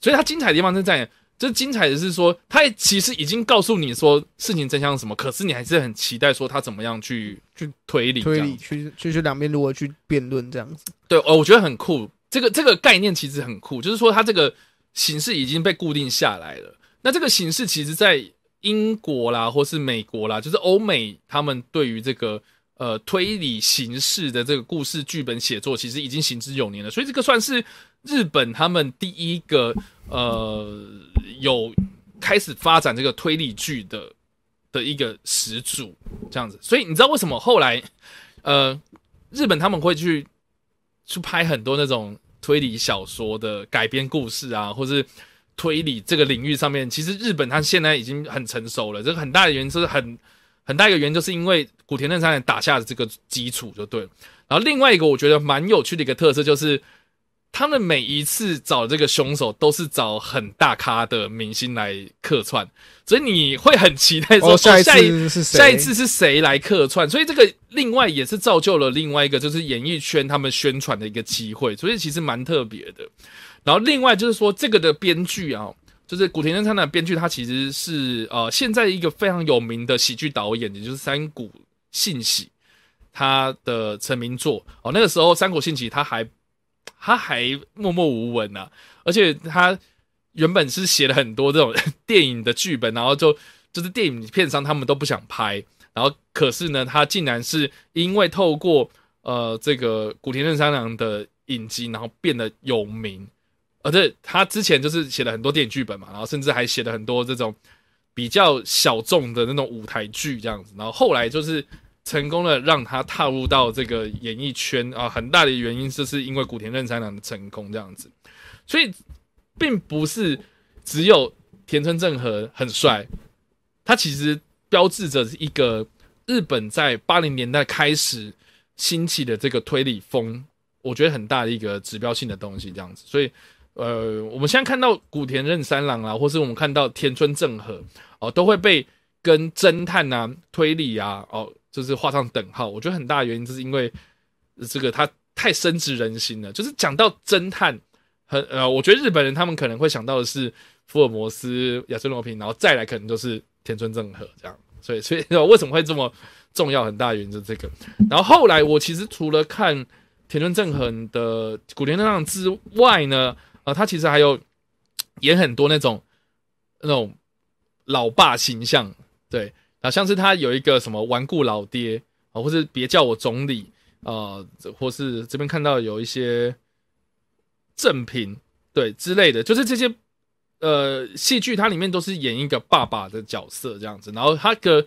所以他精彩的地方是在，这精彩的是说，他其实已经告诉你说事情真相是什么，可是你还是很期待说他怎么样去去推理推理去去去两边如何去辩论这样子。对，哦，我觉得很酷。这个这个概念其实很酷，就是说它这个形式已经被固定下来了。那这个形式其实，在英国啦，或是美国啦，就是欧美他们对于这个呃推理形式的这个故事剧本写作，其实已经行之有年了。所以这个算是日本他们第一个呃有开始发展这个推理剧的的一个始祖，这样子。所以你知道为什么后来呃日本他们会去去拍很多那种推理小说的改编故事啊，或是推理这个领域上面，其实日本它现在已经很成熟了。这个很大的原因就是很很大一个原因，就是因为古田任三郎打下的这个基础就对了。然后另外一个我觉得蛮有趣的一个特色就是。他们每一次找这个凶手都是找很大咖的明星来客串，所以你会很期待说，哦，下一次是谁？下一次是谁来客串？所以这个另外也是造就了另外一个就是演艺圈他们宣传的一个机会，所以其实蛮特别的。然后另外就是说这个的编剧啊，就是古田任三郎的编剧，他其实是呃现在一个非常有名的喜剧导演，也就是山谷信喜他的成名作哦。那个时候三谷信喜他还他还默默无闻呐、而且他原本是写了很多这种 <laughs> 电影的剧本，然后就就是电影片商他们都不想拍，然后可是呢，他竟然是因为透过呃这个古田任三郎的影集，然后变得有名。而且他之前就是写了很多电影剧本嘛，然后甚至还写了很多这种比较小众的那种舞台剧这样子，然后后来就是成功的让他踏入到这个演艺圈啊，很大的原因就是因为古田任三郎的成功这样子，所以并不是只有田村正和很帅，他其实标志着一个日本在八零年代开始兴起的这个推理风，我觉得很大的一个指标性的东西这样子，所以。呃，我们现在看到古田任三郎啊，或是我们看到田村正和哦，都会被跟侦探啊、推理啊，哦，就是画上等号。我觉得很大的原因就是因为这个他太深植人心了。就是讲到侦探，很呃，我觉得日本人他们可能会想到的是福尔摩斯、亚森罗平，然后再来可能就是田村正和这样。所以，所以 <laughs> 为什么会这么重要？很大原因就是这个。然后后来我其实除了看田村正和的古田任三郎之外呢。啊，他其实还有演很多那种那种老爸形象，对啊，像是他有一个什么顽固老爹啊，或是别叫我总理啊，或是这边看到有一些正品对之类的，就是这些呃戏剧，它里面都是演一个爸爸的角色这样子，然后他的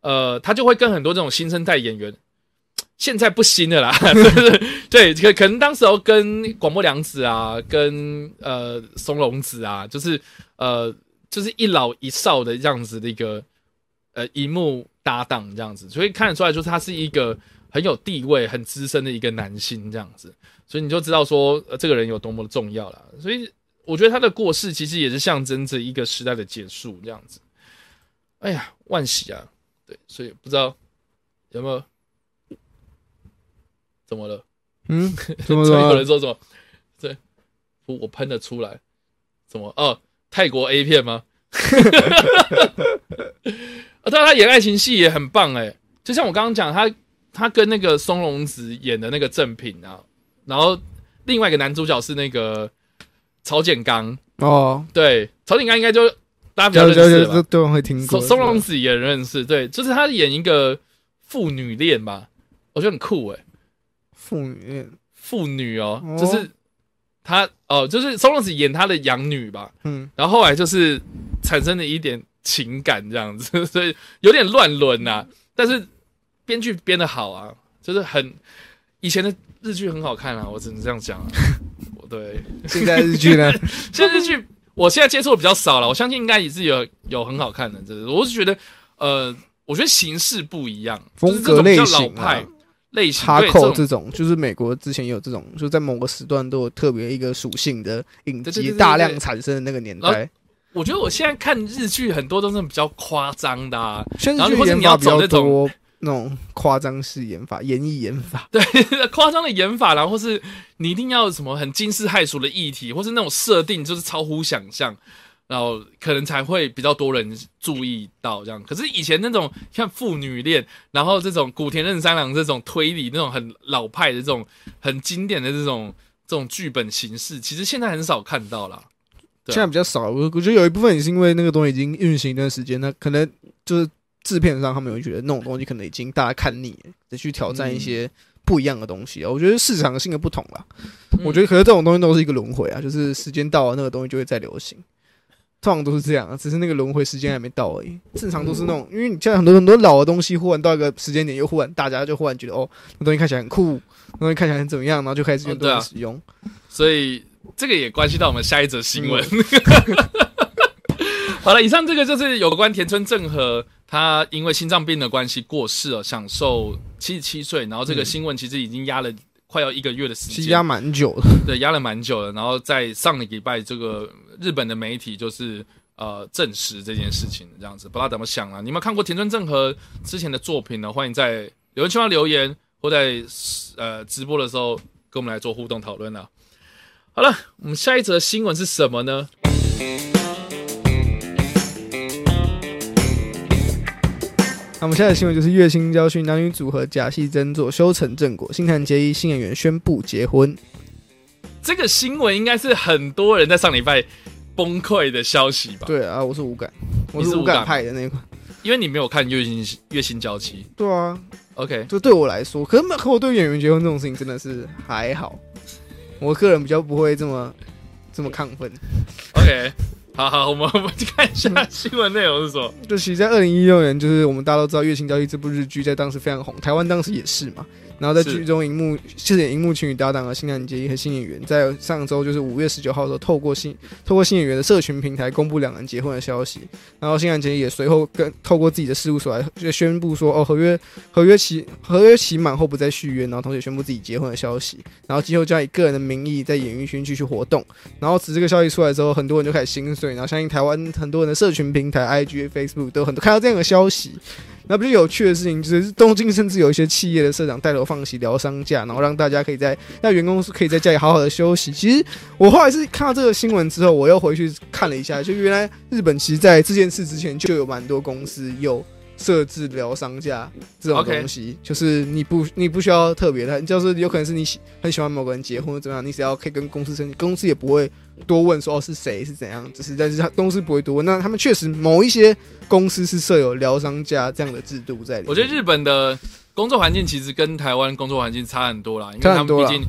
呃他就会跟很多这种新生代演员。现在不新的啦，<laughs> 对，可可能当时候跟广播凉子啊，跟呃松隆子啊，就是呃就是一老一少的这样子的一个呃荧幕搭档这样子，所以看得出来就是他是一个很有地位、很资深的一个男星这样子，所以你就知道说、呃、这个人有多么的重要了。所以我觉得他的过世其实也是象征着一个时代的结束这样子。哎呀，万喜啊，对，所以不知道有没有。怎么了？嗯，<laughs> 怎么了有人？说什么？对，我我喷得出来。怎么？哦，泰国 A 片吗？<laughs> 啊，对啊，他演爱情戏也很棒哎，就像我刚刚讲，他他跟那个松隆子演的那个正品啊，然后另外一个男主角是那个曹简刚，哦，对，曹简刚应该就大家比较认识。对方会听过。松松隆子也认识，对，就是他演一个父女恋吧，我觉得很酷诶、妇女，父女哦，哦。就是他哦，就是松隆子演他的养女吧，嗯，然后后来就是产生了一点情感这样子，<laughs> 所以有点乱伦呐。但是编剧编的好啊，就是很以前的日剧很好看啊，我只能这样讲啊。我 <laughs> 对现在日剧呢，<laughs> 现在日剧，我现在接触的比较少了，我相信应该也是有有很好看的，这我是觉得呃，我觉得形式不一样，就是风格类这种比较老型派啊，类型，哈对这种扣这种，就是美国之前也有这种，就在某个时段都有特别一个属性的影集大量产生的那个年代。我觉得我现在看日剧很多都是比较夸张的、啊，然后或者你要走那种那种夸张式演法、演绎演法，<laughs> 对，夸张的演法啦，或是你一定要什么很惊世骇俗的议题，或是那种设定就是超乎想象，然后可能才会比较多人注意到这样。可是以前那种像父女恋，然后这种古田任三郎这种推理那种很老派的这种很经典的这种这种剧本形式，其实现在很少看到啦。现在比较少。我我觉得有一部分也是因为那个东西已经运行一段时间，那可能就是制片上他们会觉得那种东西可能已经大家看腻了，得去挑战一些不一样的东西啊。我觉得市场性的不同啦。我觉得可是这种东西都是一个轮回啊，就是时间到了，那个东西就会再流行。通常都是这样啊，只是那个轮回时间还没到而已。正常都是那种，因为你现在很多很多老的东西，忽然到一个时间点，又忽然大家就忽然觉得哦，那东西看起来很酷，那东西看起来很怎么样，然后就开始哦对啊用多人使用。所以这个也关系到我们下一则新闻。<laughs> 好了，以上这个就是有关田村正和他因为心脏病的关系过世了，享受七十七岁。然后这个新闻其实已经压了快要一个月的时间，压蛮久的，对，压了蛮久了。然后在上个礼拜，这个日本的媒体就是呃证实这件事情，这样子不知道怎么想啊？你们看过田村正和之前的作品呢？欢迎在留言区上留言，或在呃直播的时候跟我们来做互动讨论啊。好了，我们下一则新闻是什么呢？那我们现在的新闻就是月薪交训男女组合假戏真做，修成正果，新垣结衣新演员宣布结婚。这个新闻应该是很多人在上礼拜崩溃的消息吧？，对啊，我是无感，我是无感是无感派的那一款。因为你没有看月薪月薪娇妻对啊，，OK，就对我来说，可是可我对演员结婚这种事情真的是还好，我个人比较不会这么这么亢奋。OK，好好，我们我们看一下新闻内容是什么。<laughs> 就其实，在二零一六年，就是我们大家都知道《月薪交易》这部日剧在当时非常红，台湾当时也是嘛。然后在是剧中，荧幕饰演荧幕情侣搭档的新垣结衣和新演员，在上周就是五月十九号的时候，透过新透过新演员的社群平台公布两人结婚的消息。然后新垣结衣也随后跟透过自己的事务所来就宣布说，哦，合约合约期合约期满后不再续约，然后同时也宣布自己结婚的消息。然后今后将以个人的名义在演艺圈继续活动。然后此这个消息出来之后，很多人就开始心碎，然后相信台湾很多人的社群平台、IG、Facebook 都有很多看到这样的消息。那比较有趣的事情就是，东京甚至有一些企业的社长带头放弃疗伤假，然后让大家可以在让员工可以在家里好好的休息。其实我后来是看到这个新闻之后，我又回去看了一下，就原来日本其实在这件事之前就有蛮多公司有设置疗伤假这种东西就是你不你不需要特别的，就是有可能是你喜很喜欢某个人结婚或怎么样，你只要可以跟公司申请，公司也不会多问说哦是谁是怎样，只是但是他公司不会多问。那他们确实某一些公司是设有疗伤假这样的制度在里面。我觉得日本的工作环境其实跟台湾工作环境差很多啦，因为他们毕竟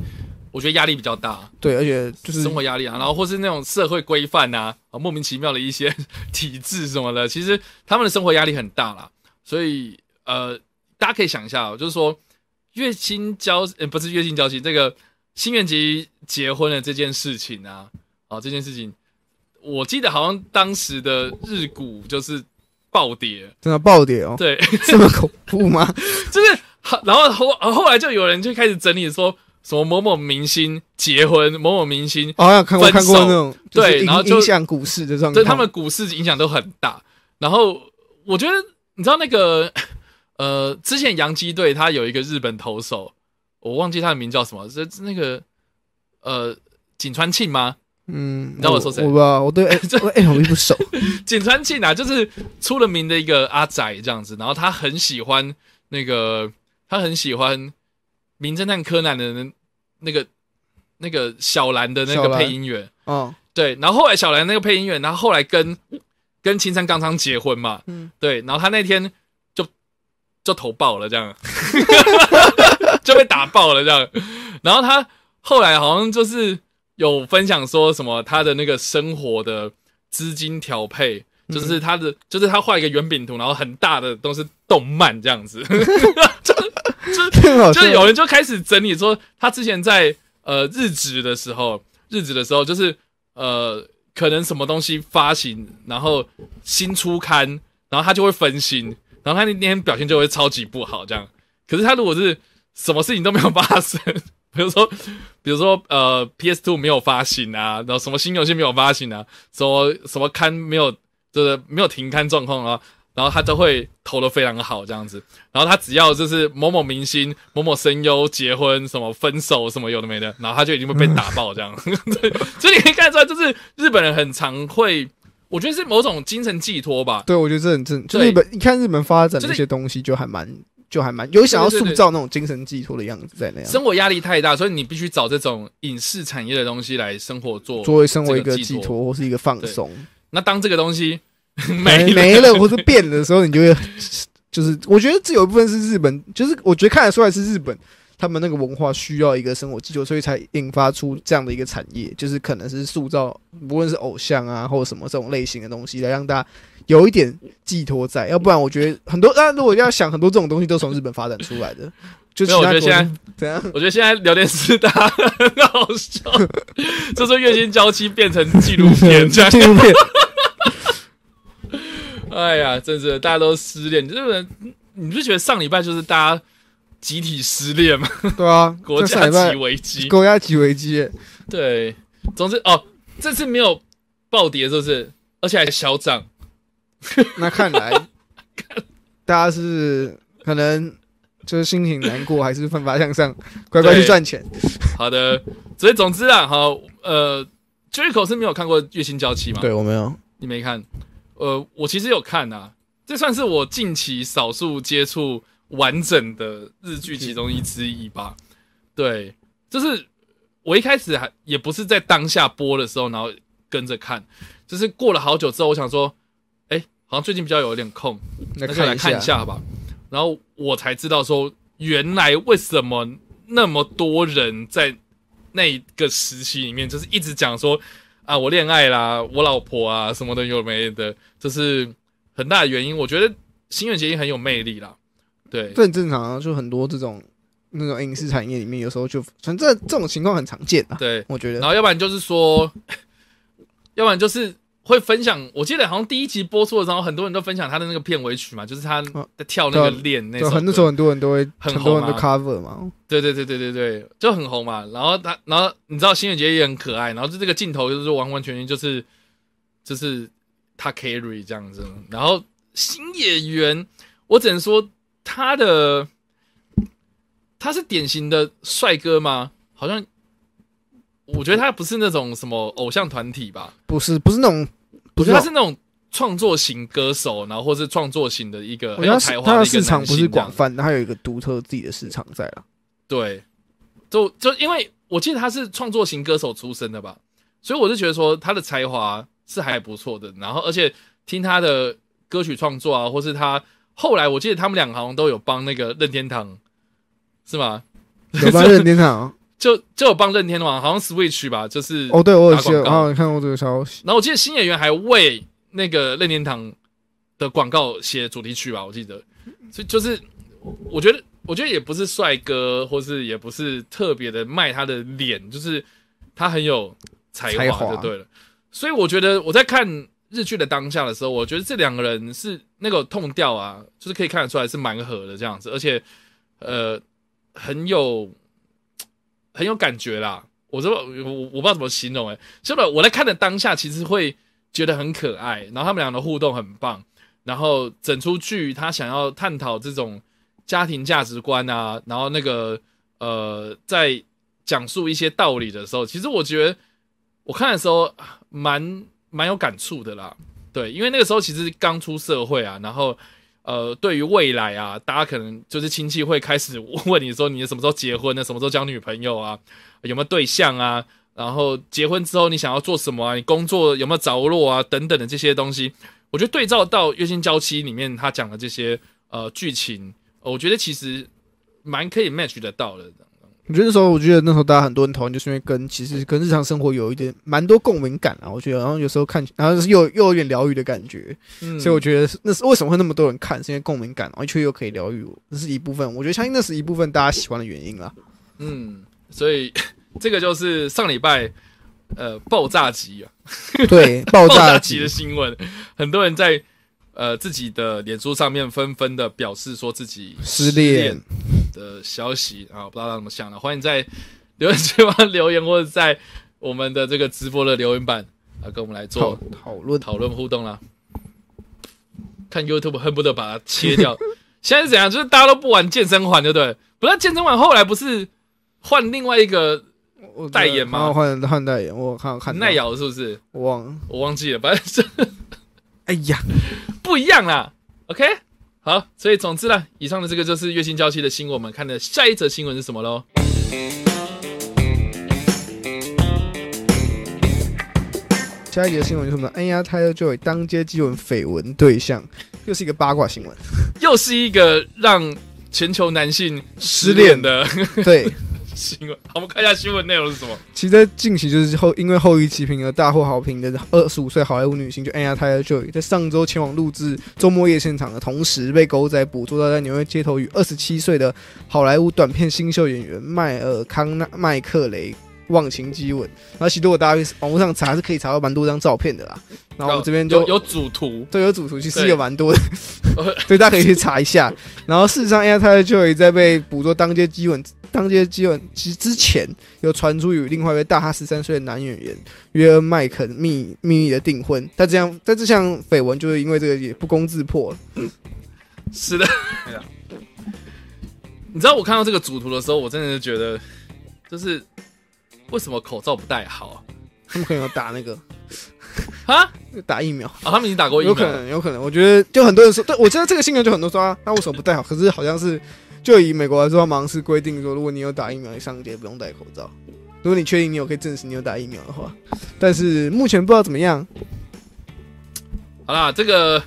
我觉得压力比较大，对，而且就是生活压力啊，然后或是那种社会规范啊，啊莫名其妙的一些体制什么的，其实他们的生活压力很大啦。所以呃，大家可以想一下、哦，就是说月薪交呃不是月薪交期，这个新垣结结婚的这件事情啊，啊这件事情，我记得好像当时的日股就是暴跌，真的暴跌哦，对，这么恐怖吗？<laughs> 就是好，然后后后来就有人就开始整理说什么某某明星结婚，某某明星哦看过看过那种，对然后就影响股市的状况，对他们股市影响都很大。然后我觉得你知道那个呃，之前洋基队他有一个日本投手，我忘记他的名叫什么，是那个呃井川庆吗？嗯，你知道我说谁？我不知道，我对哎 <laughs> 我哎我并不熟，<laughs> 井川庆啊，就是出了名的一个阿仔这样子，然后他很喜欢那个，他很喜欢《名侦探柯南》的那那个那个小兰的那个配音员，哦，对，然后后来小兰那个配音员，然后后来跟跟青山刚昌结婚嘛，嗯。对，然后他那天就就投爆了，这样。<laughs> 就被打爆了这样，然后他后来好像就是有分享说什么他的那个生活的资金调配。就是他的，就是他画一个圆饼图，然后很大的都是动漫这样子，<laughs> 就是有人就开始整理说，他之前在呃日职的时候，日职的时候就是呃可能什么东西发行，然后新出刊，然后他就会分心，然后他那天表现就会超级不好这样。可是他如果是什么事情都没有发生，比如说比如说呃 PS Two 没有发行啊，然后什么新游戏没有发行啊，什么什么刊没有就是没有停刊状况啊。然后他都会投的非常好，这样子。然后他只要就是某某明星、某某声优结婚、什么分手、什么有的没的，然后他就已经会被打爆这样。<laughs> 对，所以你可以看出来，就是日本人很常会，我觉得是某种精神寄托吧。对，我觉得这很正。就日本，你看日本发展的一些东西，就还蛮，就还蛮有想要塑造那种精神寄托的样子在那样。生活压力太大，所以你必须找这种影视产业的东西来生活做。作为生活一个寄托或是一个放松，那当这个东西没 <laughs> 没了没了或是变的时候，你就会就是，我觉得这有一部分是日本，就是我觉得看得出来是日本他们那个文化需要一个生活基础，所以才引发出这样的一个产业，就是可能是塑造不论是偶像啊或者什么这种类型的东西，来让大家有一点寄托在，要不然我觉得很多，当然如果要想很多这种东西都从日本发展出来的，<laughs> 就没有，我觉得现在怎样？我觉得现在聊天室大家很好笑，就说月薪娇妻变成纪录片。<laughs> 纪录片，<laughs> 哎呀，真是大家都失恋，日本人，你不觉得上礼拜就是大家集体失恋嘛？<laughs> 对啊，<laughs> 国家级危机。国家级危机耶，对，总之哦，这次没有暴跌，是不是？而且还小涨。<laughs> 那看来大家是可能就是心情难过，还是奋发向上，乖乖去对赚钱。好的，所以总之啊，好，呃 j e r i c o 是没有看过《月薪娇妻》吗？对我没有，你没看？呃，我其实有看啊，这算是我近期少数接触完整的日剧其中一之一吧。对，就是我一开始还也不是在当下播的时候，然后跟着看，就是过了好久之后，我想说，哎、好像最近比较有点空，来那就来看一下吧。然后我才知道说，原来为什么那么多人在那个时期里面，就是一直讲说啊，我恋爱啦，我老婆啊，什么的有没的，这是很大的原因。我觉得新垣结衣很有魅力啦，对这很正常啊，就很多这种那种影视产业里面，有时候就反正这种情况很常见啊。对。我觉得然后要不然就是说，<laughs> 要不然就是会分享。我记得好像第一集播出的时候，很多人都分享他的那个片尾曲嘛，就是他哦在跳那个链那就首歌。很那时候很多人都会很很多人都 cover 嘛，对对对对对对，就很红嘛。然后他，然后你知道新垣结衣也很可爱，然后就这个镜头就是完完全全就是就是他 carry 这样子。然后新演员，我只能说他的他是典型的帅哥吗？好像我觉得他不是那种什么偶像团体吧，不是不是那种，不是他是那种创作型歌手，然后或是创作型的一个很有才华的一个市场不是广泛，他有一个独特自己的市场在了。对，就就因为我记得他是创作型歌手出身的吧，所以我就觉得说他的才华是还不错的。然后而且听他的歌曲创作啊，或是他后来我记得他们两个好像都有帮那个任天堂，是吗？<laughs> 有帮任天堂 <laughs> 就就有帮任天堂，好像 Switch 吧，就是哦，对我有打广告记得，好像看过这个消息。然后我记得新演员还为那个任天堂的广告写主题曲吧，我记得，所以就是我觉得，我觉得也不是帅哥，或是也不是特别的卖他的脸，就是他很有才才华华就对了。所以我觉得我在看日剧的当下的时候，我觉得这两个人是那个痛调啊，就是可以看得出来是蛮合的这样子，而且呃很有很有感觉啦。我说我我不知道怎么形容哎、欸，所以我在看的当下其实会觉得很可爱，然后他们俩的互动很棒，然后整出剧他想要探讨这种家庭价值观啊，然后那个呃在讲述一些道理的时候，其实我觉得我看的时候蛮蛮有感触的啦。对，因为那个时候其实刚出社会啊，然后呃，对于未来啊，大家可能就是亲戚会开始问你说你什么时候结婚呢？什么时候交女朋友啊？有没有对象啊？然后结婚之后你想要做什么啊？你工作有没有着落啊？等等的这些东西，我觉得对照到《月薪娇妻》里面他讲的这些呃剧情，我觉得其实蛮可以 match 得到的。我觉得那时候，我觉得那时候大家很多人讨论，就是因为跟其实跟日常生活有一点蛮多共鸣感啊。我觉得，然后有时候看，然后是又又有点疗愈的感觉。嗯所以我觉得那是为什么会那么多人看，是因为共鸣感，而且又可以疗愈我，这是一部分。我觉得相信那是一部分大家喜欢的原因啦。嗯，所以这个就是上礼拜呃爆炸级啊，对，爆 <laughs> 爆炸级的新闻，很多人在呃自己的脸书上面纷纷的表示说自己失恋的消息啊，不知道大家怎么想的，欢迎在留言区帮留言，或者在我们的这个直播的留言板啊，跟我们来做讨论。讨论互动啦。看 YouTube 恨不得把它切掉。现在是怎样？就是大家都不玩健身环，对不对？不是健身环，后来不是换另外一个代言吗好换换代言，我看看耐，咬，是不是？我忘了。我忘记了，反正是哎呀，不一样啦。OK，好，所以总之呢，以上的这个就是月薪娇妻的新闻。我们看的下一则新闻是什么喽？下一节新闻就是什么呢？哎呀，他就有当街基吻绯闻对象，又是一个八卦新闻。又是一个让全球男性失恋的对，新闻。我们看一下新闻内容是什么。其实在近期就是后因为后羿弃兵而大获好评的二十五岁好莱坞女星，就 Anya Taylor Joy，在上周前往录制周末夜现场的同时，被狗仔捕捉到在纽约街头与二十七岁的好莱坞短片新秀演员迈尔康纳麦克雷忘情激吻。然后其实如果大家网络上查，是可以查到蛮多张照片的啦。然后我们这边就有有主图，对，有主图，其实对有蛮多的 <laughs> 呃，所以大家可以去查一下。然后事实上 a i r t y l e r Joy 在被捕捉当街激吻、当街激吻其实之前，有传出与另外一位大他十三岁的男演员约恩麦肯秘秘密的订婚，但这样但这项绯闻就是因为这个也不攻自破了。<laughs> 是的。<laughs> 你知道我看到这个主图的时候，我真的是觉得，就是为什么口罩不戴好他们可能要打那个啊？<laughs> 啊，打疫苗啊，他们已经打过疫苗了，有可能，有可能。我觉得就很多人说，对我知道这个新闻就很多说啊，那为什么不戴好？可是好像是就以美国来说，他马上是规定说，如果你有打疫苗，你上街不用戴口罩。如果你确定你有可以证实你有打疫苗的话，但是目前不知道怎么样。好啦，这个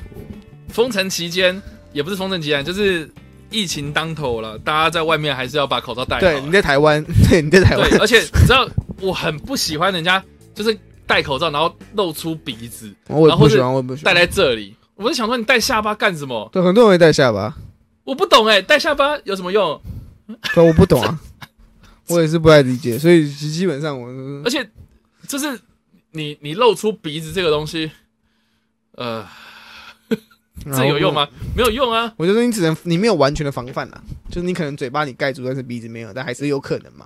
封城期间也不是封城期间，就是疫情当头了，大家在外面还是要把口罩戴好。对，你在台湾，对，你在台湾对，，而且你知道，我很不喜欢人家就是戴口罩，然后露出鼻子，我也然后是不喜欢，我也不喜戴。在这里。我就想说，你戴下巴干什么？对，很多人会戴下巴，我不懂哎、戴下巴有什么用？对，我不懂啊，<laughs> 我也是不太理解，所以基本上我而且就是你你露出鼻子这个东西，呃，<laughs> 这有用？吗？没有用啊。我觉得你只能你没有完全的防范啊，就是你可能嘴巴你盖住，但是鼻子没有，但还是有可能嘛。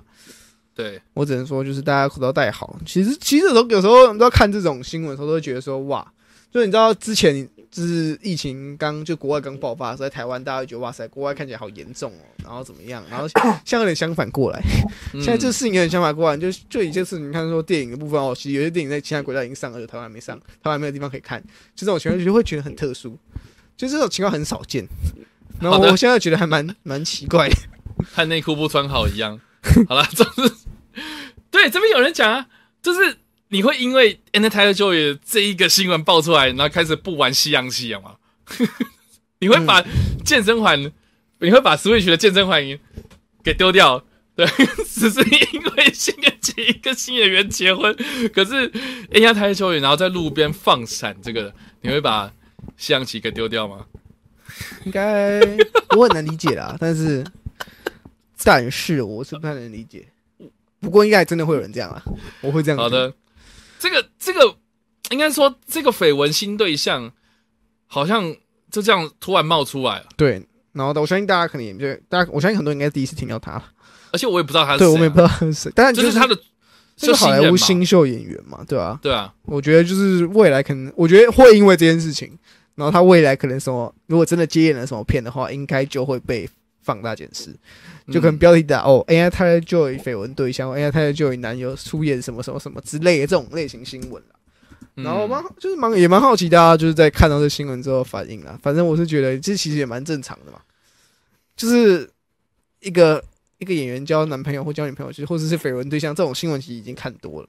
对，我只能说，就是大家口罩戴好。其实，其实有时候有时候你知道看这种新闻的时候，都会觉得说，哇，就是你知道之前就是疫情刚就国外刚爆发的时候，在台湾大家会觉得哇塞，国外看起来好严重哦，然后怎么样？然后现 <coughs> 在有点相反过来，现现在这事情有点相反过来，就就一件事，你看说电影的部分哦，其实有些电影在其他国家已经上了，就台湾还没上，台湾没有地方可以看，就这种情况就会觉得很特殊，就这种情况很少见。然后我现在觉得还蛮蛮奇怪的，和内裤不穿好一样。<laughs> 好了，总之，对这边有人讲啊，就是你会因为 Anna Taylor Joy 这一个新闻爆出来，然后开始不玩西洋棋了吗？<laughs> 你会把健身环，你会把 Switch 的健身环给丢掉？对，<laughs> 只是因为新的一个新演员结婚，可是 Anna Taylor Joy 然后在路边放闪，这个你会把西洋棋给丢掉吗？应该我很难理解啦，但是但是我是不太能理解。不过应该真的会有人这样啊，我会这样。好，的，这个这个应该说这个绯闻新对象好像就这样突然冒出来了，对。然后我相信大家可能也就大家，我相信很多人应该第一次听到他，而且我也不知道他是对谁啊、我们也不知道他是谁，但就是他的这个好莱坞新秀演员嘛，对吧、对啊，我觉得就是未来可能，我觉得会因为这件事情，然后他未来可能什么，如果真的接演了什么片的话，应该就会被放大检视。就可能嗯标题打、哦，AI 泰勒 Joy 绯闻对象，AI 泰勒 Joy 男友出演什么什么什么之类的这种类型新闻然后蛮就是蛮也蛮好奇大家就是在看到这新闻之后反应啦。反正我是觉得这其实也蛮正常的嘛，就是一个一个演员交男朋友或交女朋友，其实或者是绯闻对象这种新闻，其实已经看多了。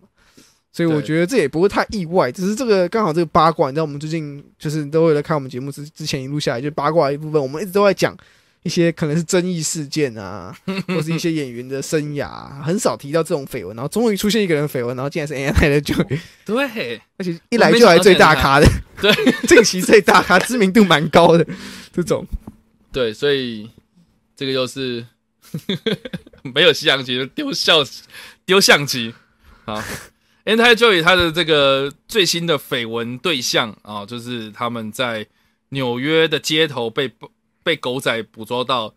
所以我觉得这也不会太意外，只是这个刚好这个八卦，你知道我们最近就是都为了看我们节目之之前一路下来，就八卦一部分，我们一直都在讲一些可能是争议事件啊，<laughs> 或是一些演员的生涯啊、很少提到这种绯闻，然后终于出现一个人绯闻，然后竟然是 Anna Taylor Joy，对，而且一来就来最大咖的，对，<laughs> 近期最大咖，知名度蛮高的这种。对，所以这个又是 <laughs> 没有西洋棋就丢笑丢相机啊。Anti Joy 他的这个最新的绯闻对象啊，就是他们在纽约的街头被被狗仔捕捉到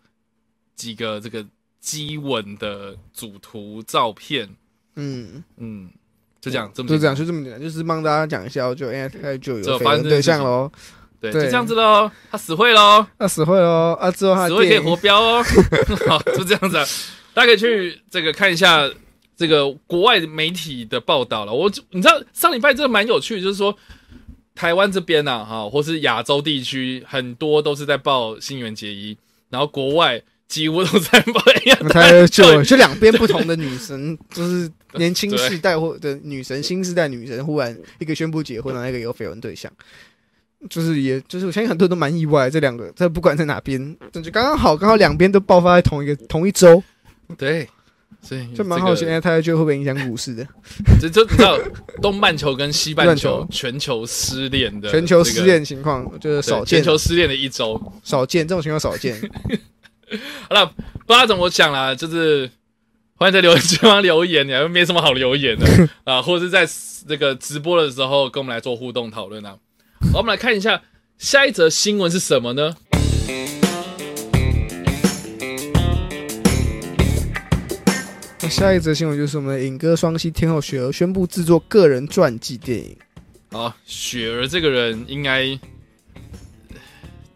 几个这个激吻的主图照片。嗯，嗯，就这样，这么就这样，简就这么简单，就是帮大家讲一下，就 Taylor Joy 这发生对象喽，对，就这样子喽。他死会喽。他死会喽，啊之后他死会可以活标哦。<laughs> 好，就这样子、啊，大家可以去这个看一下这个国外媒体的报道了。我你知道上礼拜真的蛮有趣，就是说台湾这边呐、哈，或是亚洲地区很多都是在报新垣结衣，然后国外几乎都在报哎呀，我猜就就两边不同的女神，就是年轻世代或的女神，新时代女神，忽然一个宣布结婚，然后一个有绯闻对象，就是也就是我相信很多人都蛮意外，这两个这不管在哪边，这就刚刚好，刚好两边都爆发在同一个同一周，对。所以就蛮好奇，这个哎，他就会不会影响股市的？<laughs> 这就你知道东半球跟西半半球 <laughs> 球全球失恋的全球失恋情况就是少见全，球失恋的一周。少见这种情况少见。<laughs> 好了，不知道怎么讲啦，就是欢迎在留言区方留言，你还没什么好留言的啊，或者是在这个直播的时候跟我们来做互动讨论啊。好，我们来看一下下一则新闻是什么呢？下一则新闻就是我们的影歌双栖天后雪儿宣布制作个人传记电影。好，雪儿这个人应该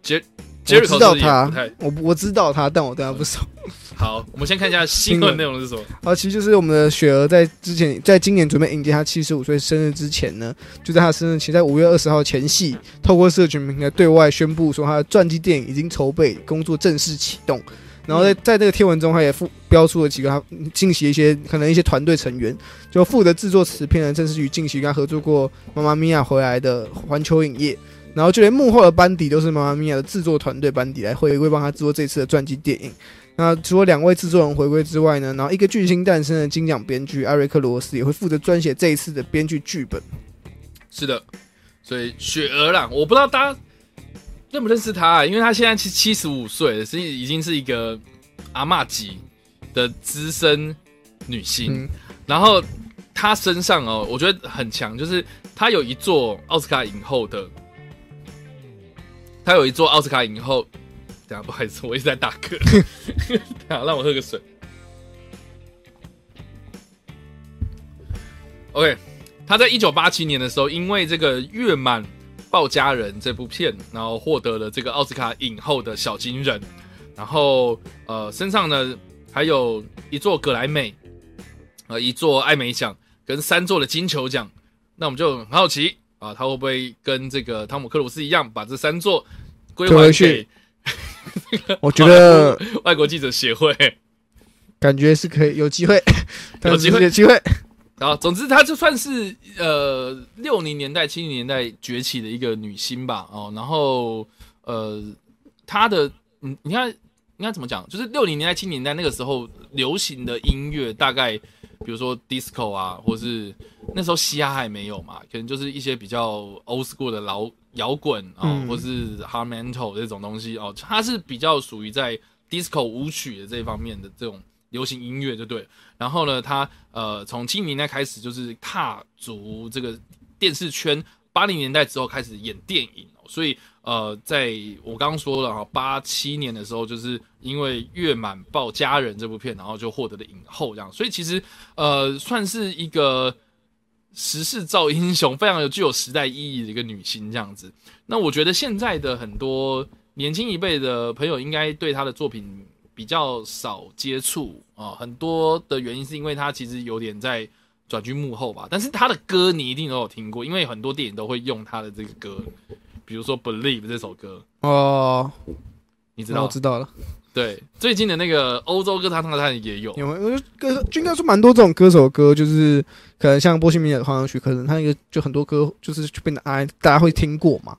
杰我杰瑞知道他，我我知道他，但我对他不熟。<laughs> 好。我们先看一下新闻内容是什么。啊，其实就是我们的雪儿在之前，在今年准备迎接她七十五岁生日之前呢，就在她生日前，在五月二十号前夕，透过社群平台对外宣布说，她的传记电影已经筹备工作正式启动。然后在在这个贴文中，他也附标出了几个他近期一些可能一些团队成员，就负责制作此片的，正是与近期跟他合作过《妈妈咪呀》回来的环球影业。然后就连幕后的班底都是《妈妈咪呀》的制作团队班底来回归帮他制作这次的传记电影。那除了两位制作人回归之外呢，然后一个巨星诞生的金奖编剧艾瑞克罗斯也会负责撰写这一次的编剧剧本。是的，所以雪儿啦，我不知道大家认不认识她、啊，因为她现在七七十五岁了，是已经是一个阿嬷级的资深女星。嗯，然后她身上哦，我觉得很强，就是她有一座奥斯卡影后的，她有一座奥斯卡影后。等下，不好意思，我一直在打嗝。<laughs> 等下，让我喝个水。OK，她在一九八七年的时候，因为这个《月满报家人》这部片，然后获得了这个奥斯卡影后的小金人，然后呃身上呢还有一座格莱美，呃一座艾美奖跟三座的金球奖。那我们就很好奇啊，他会不会跟这个汤姆克鲁斯一样，把这三座归还回去我觉得外国记者协会？感觉是可以有机会，有机会有机会。然后，总之，她就算是呃六零年代、七零年代崛起的一个女星吧。哦，然后呃，她的你你看应该怎么讲？就是六零年代、七零年代那个时候流行的音乐，大概比如说 disco 啊，或是那时候嘻哈还没有嘛，可能就是一些比较 old school 的老摇滚啊，嗯或是 hard metal 这种东西哦，它是比较属于在 disco 舞曲的这一方面的这种流行音乐，就对。然后呢，他呃从七零年代开始就是踏足这个电视圈，八零年代之后开始演电影、所以呃，在我刚刚说了哈，八七年的时候，就是因为《月满报家人》这部片，然后就获得了影后这样，所以其实呃算是一个时势造英雄，非常有具有时代意义的一个女星这样子。那我觉得现在的很多年轻一辈的朋友，应该对她的作品比较少接触啊、很多的原因是因为他其实有点在转居幕后吧。但是他的歌你一定都有听过，因为很多电影都会用他的这个歌，比如说《Believe》这首歌，哦，你你知道？我知道了。对，最近的那个欧洲歌唱大赛也有，有？我就歌就应该说蛮多这种歌手的歌，就是可能像波西米亚的狂想曲，可能他那个就很多歌就是就被拿来大家会听过嘛。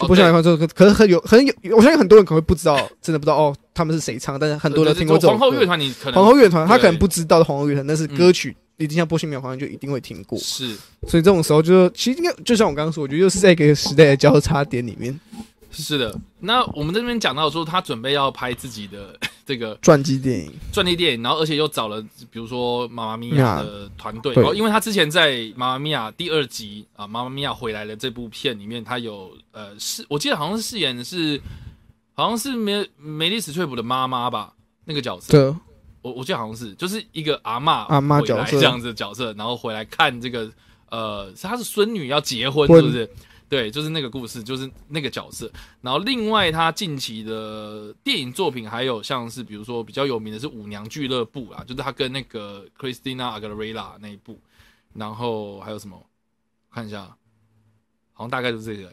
就波西米亚狂想曲，可能很有很有，我相信很多人可能会不知道，真的不知道哦，他们是谁唱，但是很多人听过这种皇后乐团，你可能皇后乐团，他可能不知道的皇后乐团，但是歌曲一定像波西米亚狂想就一定会听过。是。所以这种时候就其实应该就像我刚刚说，我觉得又是在一个时代的交叉点里面，是的。那我们这边讲到说，他准备要拍自己的这个传记电影。传记电影，然后而且又找了比如说妈妈咪呀的团队，对。然后因为他之前在妈妈咪呀第二集啊，妈妈咪呀回来了这部片里面，他有呃饰，我记得好像是饰演的是好像是梅梅丽史翠普的妈妈吧，那个角色，对，我我记得好像是就是一个阿嬷阿嬷回来角色这样子的角色，然后回来看这个呃，是她是孙女要结婚婚。是不是？对，就是那个故事，就是那个角色。然后另外他近期的电影作品还有像是比如说比较有名的是《舞娘俱乐部》啦，就是他跟那个 Christina Aguilera 那一部。然后还有什么？看一下，好像大概就是这个。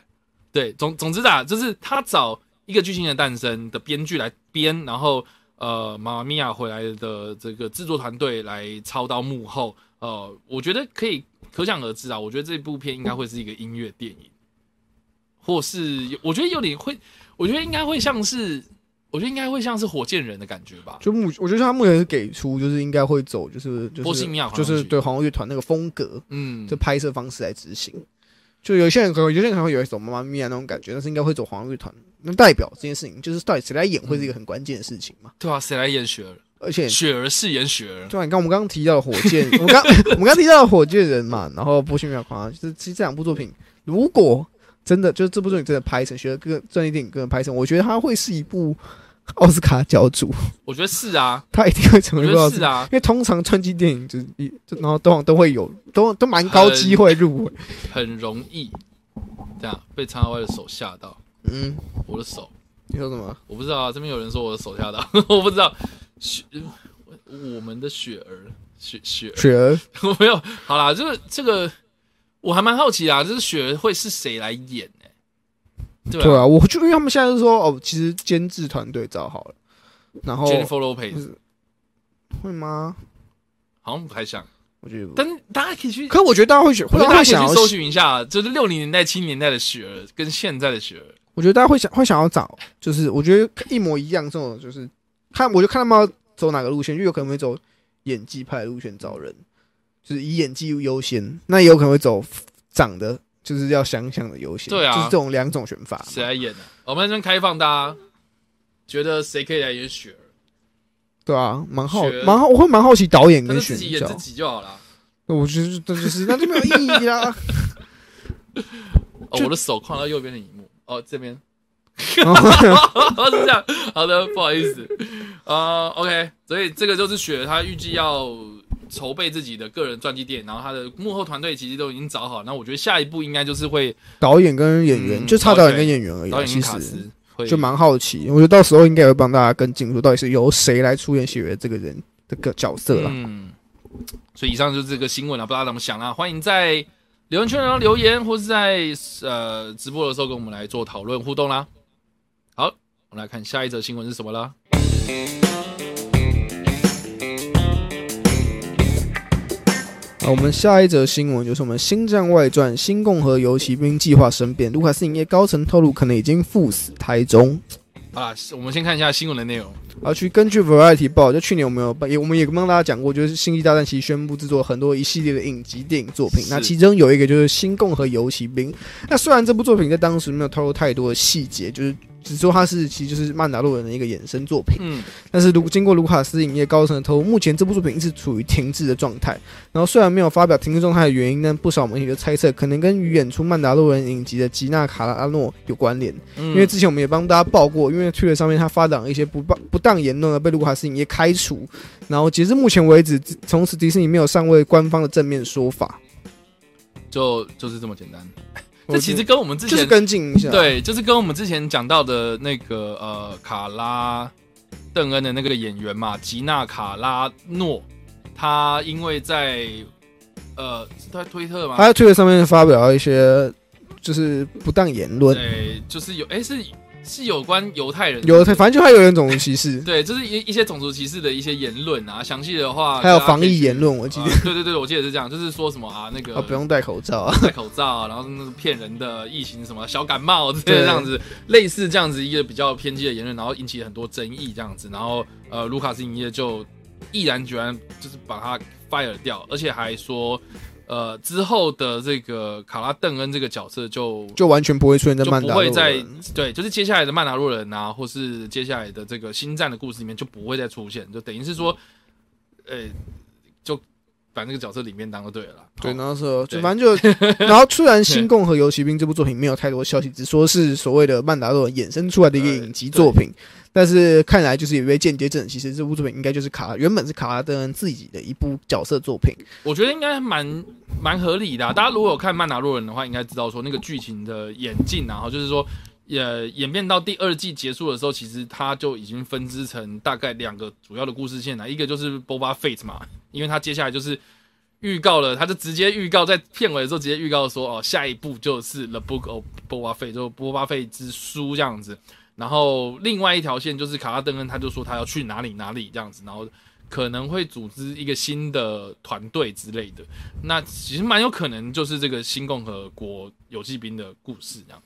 对，总总之啊，就是他找一个巨星的诞生的编剧来编，然后呃，妈妈咪呀回来的这个制作团队来操刀幕后。呃，我觉得可以可想而知啊，我觉得这部片应该会是一个音乐电影，或是我觉得有点会，我觉得应该会像是，我觉得应该会像是火箭人的感觉吧。就目我觉得他目前是给出就是应该会走就是就是波西米亚就是对皇后乐团那个风格，嗯就，拍摄方式来执行。就有些人可能有些人可能会有一种妈妈咪呀那种感觉，但是应该会走皇后乐团。那代表这件事情，就是到底谁来演会是一个很关键的事情嘛？对啊，谁来演雪儿？而且雪儿饰演雪儿，对啊你看我们刚刚提到的火箭，我们刚我们刚提到的火箭人嘛，然后波西米亚狂想，就是其实这两部作品，如果真的就是这部作品真的拍成，学个专业电影个人拍成，我觉得它会是一部奥斯卡角逐，我觉得是啊，<laughs> 它一定会成为奥斯是啊因，为通常传记电影就是一，然后都都会有，都都蛮高机会入围。很容易这样被苍外的手吓到，嗯，我的手。你说什么？我不知道啊，这边有人说我的手吓到，<laughs> 我不知道。雪，我们的雪儿，雪雪儿，雪儿，<laughs> 我没有。好啦，这个这个我还蛮好奇啊，就是雪儿会是谁来演呢、对啊。对啊，我就因为他们现在是说哦，其实监制团队找好了，然后 Jennifer Lopez 会吗？好像不太像，我觉得不，但大家可以去，可我觉得大家会选，我觉得大家可以去搜寻一下，就是六零年代、七零年代的雪儿跟现在的雪儿。我觉得大家会想会想要找，就是我觉得一模一样这种，就是看我就看他们要走哪个路线，就有可能会走演技派路线找人，就是以演技优先，那也有可能会走长得就是要相像的优先，对啊就是这种两种选法嘛。谁来演呢、我们这边开放，大家觉得谁可以来演雪儿？对啊，蛮好学，蛮好，我会蛮好奇导演跟选角自己演自，己就好了。我觉得这就是那就没有意义啦。<laughs> 哦，我的手看到右边的荧幕，哦，这边哦 <laughs> 是这样。好的，不好意思。呃，OK，所以这个就是雪，他预计要筹备自己的个人传记电影，然后他的幕后团队其实都已经找好。那我觉得下一步应该就是会导演跟演员、嗯就差导演跟演员而已啊，导演其实跟卡斯会就蛮好奇。我觉得到时候应该也会帮大家跟进，说到底是由谁来出演雪儿这个人这个角色了。嗯，所以以上就是这个新闻了，不知道怎么想啦？欢迎在留言区然后留言，或是在呃直播的时候跟我们来做讨论互动啦。好，我们来看下一则新闻是什么啦？我们下一则新闻就是我们《星战外传：新共和游骑兵计划生变》，卢卡斯影业高层透露可能已经赴死台中。好啦，我们先看一下新闻的内容。啊去根据 Variety 报，就去年我们有也我们也帮大家讲过，就是《星际大战》其实宣布制作很多一系列的影集电影作品，那其中有一个就是《新共和游骑兵》。那虽然这部作品在当时没有透露太多的细节，就是只说它是其实就是曼达洛人的一个衍生作品。嗯，但是如经过卢卡斯影业高层的投入，目前这部作品一直处于停滞的状态。然后虽然没有发表停滞状态的原因，但不少媒体就猜测可能跟与演出曼达洛人影集的吉娜卡拉阿诺有关联。因因为之前我们也帮大家报过，因为 Twitter 上面他发表了一些不当不当言论而被卢卡斯影业开除。然后截至目前为止，从此迪士尼没有上位官方的正面说法。就就是这么简单。我这其实跟我们之前就是跟进一下，，对，就是跟我们之前讲到的那个呃卡拉邓恩的那个演员嘛，吉娜卡拉诺，他因为在呃是在推特嘛？他在 Twitter 上面发表了一些就是不当言论。对，就是有哎、是是有关犹太人，犹太反正就还有人种族歧视，<laughs> 对，就是一一些种族歧视的一些言论啊。详细的话还有防疫言论，我记得啊对对对，我记得是这样，就是说什么啊，那个啊不用戴口罩啊，戴口罩，然后那个骗人的疫情什么小感冒之类的对这样子，类似这样子一个比较偏激的言论，然后引起很多争议这样子，然后呃，卢卡斯影业就毅然决然就是把他 fire 掉，而且还说。呃，之后的这个卡拉邓恩这个角色就就完全不会出现在就曼达洛不会在。对，就是接下来的曼达洛人啊，或是接下来的这个星战的故事里面就不会再出现，就等于是说，呃，就把那个角色里面当就对了啦。对，好然后说就反正就，<laughs> 然后虽然《新共和游骑兵》这部作品没有太多消息，只说是所谓的曼达洛人衍生出来的一个影集作品，但是看来就是有被间接证实，其实这部作品应该就是卡原本是卡拉登恩自己的一部角色作品。我觉得应该蛮蛮合理的啊、大家如果有看曼达洛人的话，应该知道说那个剧情的演进啊，然后就是说。也，演变到第二季结束的时候，其实它就已经分支成大概两个主要的故事线了。一个就是 Boba Fett 嘛，因为他接下来就是预告了，他就直接预告在片尾的时候直接预告说，哦，下一步就是 The Book of Boba Fett，就波巴费之书这样子。然后另外一条线就是卡拉登恩，他就说他要去哪里哪里这样子，然后可能会组织一个新的团队之类的。那其实蛮有可能就是这个新共和国游骑兵的故事这样，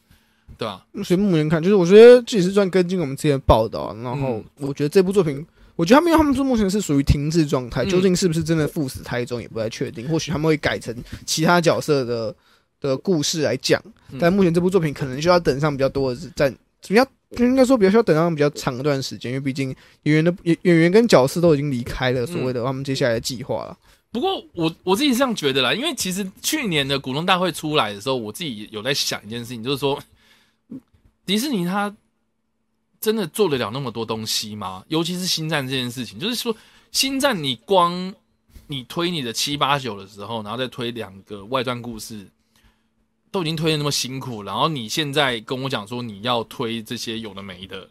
对吧、所以目前看，就是我觉得这也是算跟进我们之前的报道啊，然后嗯我觉得这部作品。我觉得他们因为他们说目前是属于停滞状态，嗯究竟是不是真的赴死胎中也不太确定。或许他们会改成其他角色的的故事来讲，嗯但目前这部作品可能就要等上比较多的是在比较应该说比较需要等上比较长一段时间，因为毕竟演员的演演员跟角色都已经离开了所谓的他们接下来的计划了。不过我我自己是这样觉得啦，因为其实去年的股东大会出来的时候，我自己有在想一件事情，就是说迪士尼它真的做得了那么多东西吗？尤其是星战这件事情，就是说星战你光你推你的七八九的时候，然后再推两个外传故事，都已经推的那么辛苦，然后你现在跟我讲说你要推这些有的没的，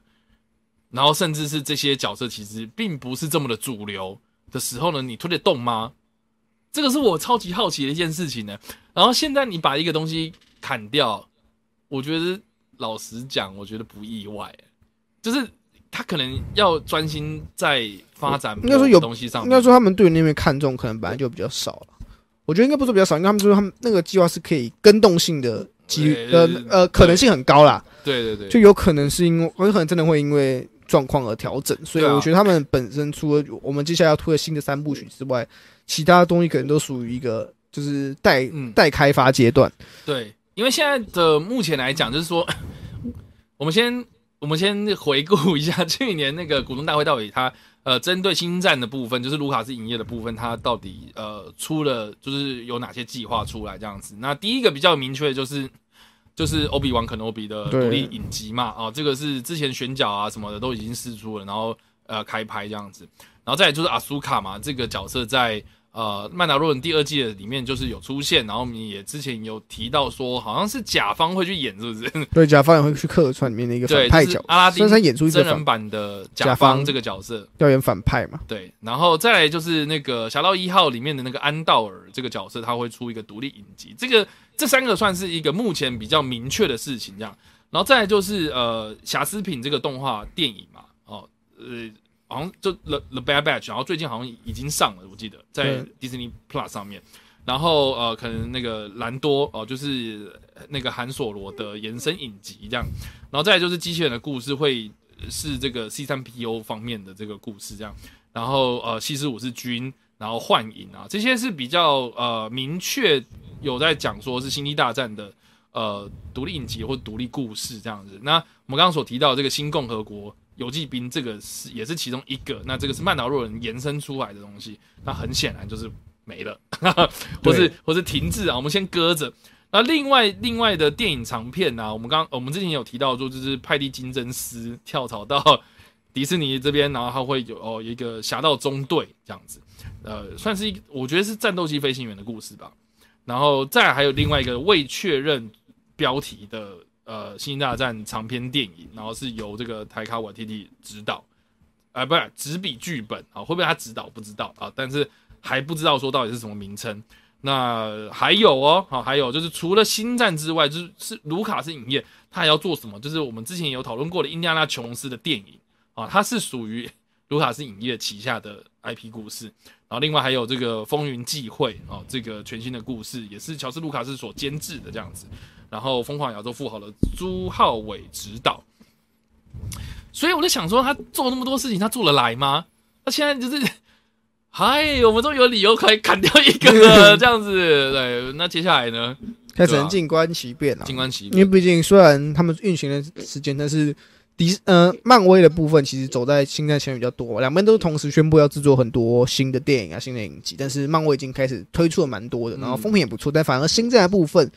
然后甚至是这些角色其实并不是这么的主流的时候呢，你推得动吗？这个是我超级好奇的一件事情呢。然后现在你把一个东西砍掉，我觉得老实讲，我觉得不意外，就是他可能要专心在发展应该说有东西上应，该说他们对于那边看重可能本来就比较少了。我觉得应该不是比较少，因为他们说他们那个计划是可以跟动性的机呃呃可能性很高啦，对对对，就有可能是因为有可能真的会因为状况而调整，所以我觉得他们本身除了我们接下来要推的新的三部曲之外，其他东西可能都属于一个就是待嗯待开发阶段。对，因为现在的目前来讲，就是说，<laughs> 我们先我们先回顾一下去年那个股东大会到底它呃针对新战的部分，就是卢卡斯影业的部分，它到底呃出了就是有哪些计划出来这样子。那第一个比较明确的就是。就是欧比王肯诺比的独立影集嘛，哦，这个是之前选角啊什么的都已经试出了，然后呃开拍这样子，然后再来就是阿苏卡嘛，这个角色在呃《曼达洛人》第二季的里面就是有出现，然后我们也之前有提到说，好像是甲方会去演，是不是？<laughs> 对，甲方也会去客串里面的一个反派角，阿拉丁所以他演出一个真人版的甲方这个角色。要演反派嘛。对，然后再来就是那个《侠盗一号》里面的那个安道尔这个角色，他会出一个独立影集。这个这三个算是一个目前比较明确的事情，这样。然后再来就是呃，瑕疵品这个动画电影嘛，哦，呃，好像就 The The Bad Batch，然后最近好像已经上了，我记得在对 Disney Plus 上面。然后呃，可能那个兰多哦、就是那个韩索罗的延伸影集这样。然后再来就是机器人的故事会是这个 C 三 PO 方面的这个故事这样。然后呃，西斯武士军，然后幻影啊，这些是比较呃明确有在讲说是星际大战的呃独立影集或独立故事这样子。那我们刚刚所提到这个新共和国游骑兵，这个是也是其中一个。那这个是曼达洛人延伸出来的东西，那很显然就是没了，或是或是停滞啊，我们先搁着。那另外另外的电影长片啊，我们刚我们之前有提到说，就是派蒂金真斯跳槽到 <laughs> 迪士尼这边，然后他会有哦有一个侠盗中队这样子，呃，算是一我觉得是战斗机飞行员的故事吧。然后再还有另外一个未确认标题的呃《星际大战》长篇电影，然后是由这个台卡瓦提蒂指导，啊、不是执笔剧本啊，会不会他指导不知道啊，但是还不知道说到底是什么名称。那还有哦，好，还有就是除了星战之外，就是是卢卡斯影业，他还要做什么？就是我们之前有讨论过的印第安纳琼斯的电影啊，它是属于 <laughs> 卢卡斯影业旗下的 IP 故事。然后另外还有这个风云际会哦，这个全新的故事也是乔斯卢卡斯所监制的这样子。然后疯狂亚洲富豪的朱浩伟执导。所以我就想说，他做那么多事情，他做得来吗？他现在就是，嗨，我们终于有理由可以砍掉一个了，<laughs> 这样子。对，那接下来呢？开始静观其变了。静观其变，因为毕竟虽然他们运行的时间，但是迪呃漫威的部分其实走在星战前面比较多，两边都是同时宣布要制作很多新的电影啊、新的影集，但是漫威已经开始推出了蛮多的，然后风评也不错，但反而星战的部分。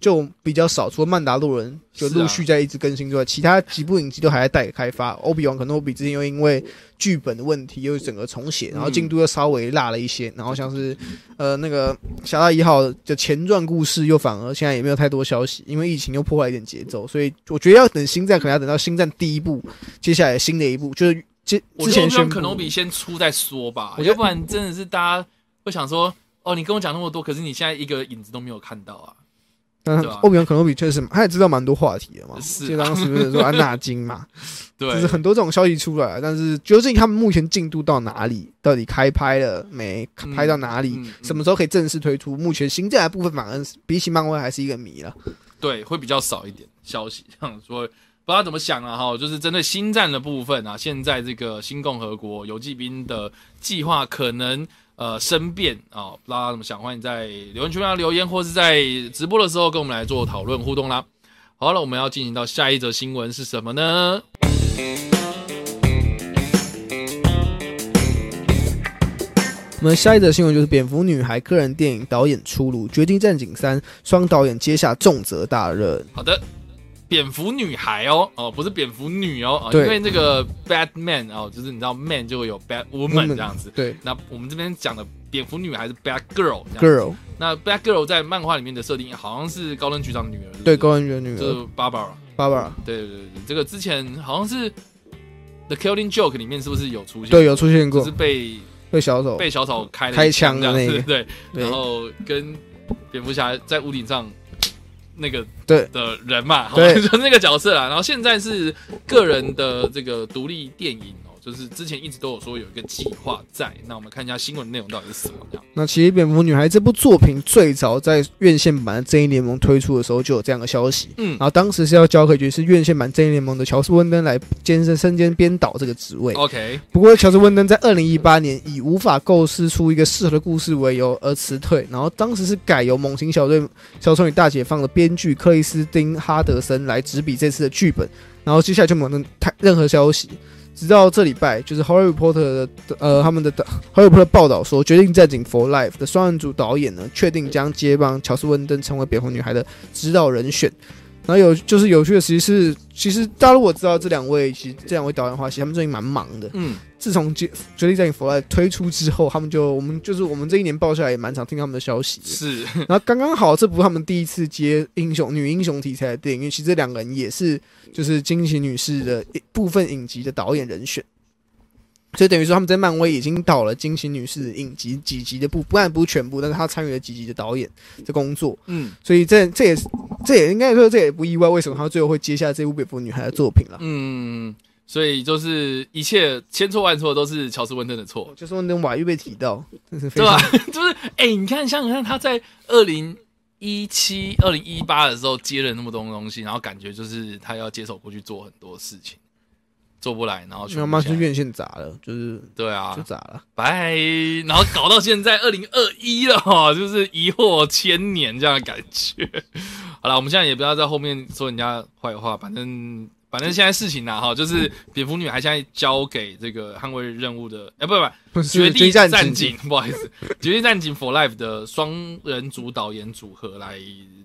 就比较少，除了曼达洛人就陆续在一直更新之外，其他几部影集都还在待开发。欧比王可能欧比之前又因为剧本的问题又整个重写，然后进度又稍微落了一些。然后像是呃那个《侠盗一号》的前传故事又反而现在也没有太多消息，因为疫情又破坏一点节奏。所以我觉得要等星战，可能要等到星战第一部，接下来新的一部就是之之前宣可能比先出再说吧，我要不然真的是大家会想说哦，你跟我讲那么多，可是你现在一个影子都没有看到啊。但欧比王肯诺比确实，他也知道蛮多话题的嘛。是当时不是说安纳金嘛？<laughs> 对，就是很多这种消息出来，但是究竟他们目前进度到哪里？到底开拍了没？拍到哪里？什么时候可以正式推出？目前新进来部分反而比起漫威还是一个谜了。对，会比较少一点消息，这样说不知道怎么想啊？哈，就是针对星战的部分啊，现在这个新共和国游击兵的计划可能。呃，申辩啊，不知道怎么想？欢迎在留言区上留言，或是在直播的时候跟我们来做讨论互动啦。好了，我们要进行到下一则新闻是什么呢？我们下一则新闻就是《蝙蝠女孩》个人电影导演出炉，《绝地战警三》双导演接下重责大任。好的。蝙蝠女孩哦哦，不是蝙蝠女哦因为那个 Batman 哦，就是你知道 man 就会有 Bad Woman 这样子。对，那我们这边讲的蝙蝠女孩是 Bad Girl。Girl，那 Bad Girl 在漫画里面的设定好像是高登局长女儿。对，高登局长女儿就是 Barbara。Barbara。对对对对，这个之前好像是 The Killing Joke 里面是不是有出现？对，有出现过，是被被小丑被小丑开开枪的那个。对，然后跟蝙蝠侠在屋顶上。那个对的人嘛，对，<laughs> 就那个角色啦。然后现在是个人的这个独立电影。就是之前一直都有说有一个计划在，那我们看一下新闻内容到底是什么样。那其实《蝙蝠女孩》这部作品最早在院线版的《正义联盟》推出的时候就有这样的消息，嗯，然后当时是要交给就是院线版《正义联盟》的乔斯·温登来兼身身兼编导这个职位。OK，不过乔斯·温登在二零一八年以无法构思出一个适合的故事为由而辞退，然后当时是改由《猛禽小队：小丑与大解放》的编剧克里斯汀·哈德森来执笔这次的剧本，然后接下来就没有太任何消息。直到这礼拜，就是《Harry Potter》的呃，他们的《Harry Potter》报道说，《决定战警 For Life》的双人组导演呢，确定将接棒乔斯·温登成为蝙蝠女孩的指导人选。然后有就是有趣的，其实是其实大家如果知道这两位，其实这两位导演的话，其实他们最近蛮忙的。嗯，自从《决决定在你 For Life》推出之后，他们就我们就是我们这一年报下来也蛮常听他们的消息。是，然后刚刚好，这不是他们第一次接英雄女英雄题材的电影，因为其实这两个人也是就是惊奇女士的一部分影集的导演人选。所以等于说他们在漫威已经导了金星女士影集几集的部，不然不是全部，但是他参与了几集的导演的工作。嗯，所以这这也是这也应该说这也不意外，为什么他最后会接下这部蝙蝠女孩的作品了？嗯，所以就是一切千错万错都是乔斯温登的错。就是温登瓦又被提到，对吧？<laughs> 就是哎，你看，想想看，他在二零一七、二零一八的时候接了那么多东西，然后感觉就是他要接手过去做很多事情。做不来，然后他妈是院线砸了，就是对啊，就砸了，拜，然后搞到现在二零二一了哈，就是疑惑千年这样的感觉。<laughs> 好了，我们现在也不要在后面说人家坏话，反正反正现在事情呢哈，就是蝙蝠女孩现在交给这个捍卫任务的，哎不不不，绝地战警，不好意思，绝地战警 For Life 的双人组导演组合来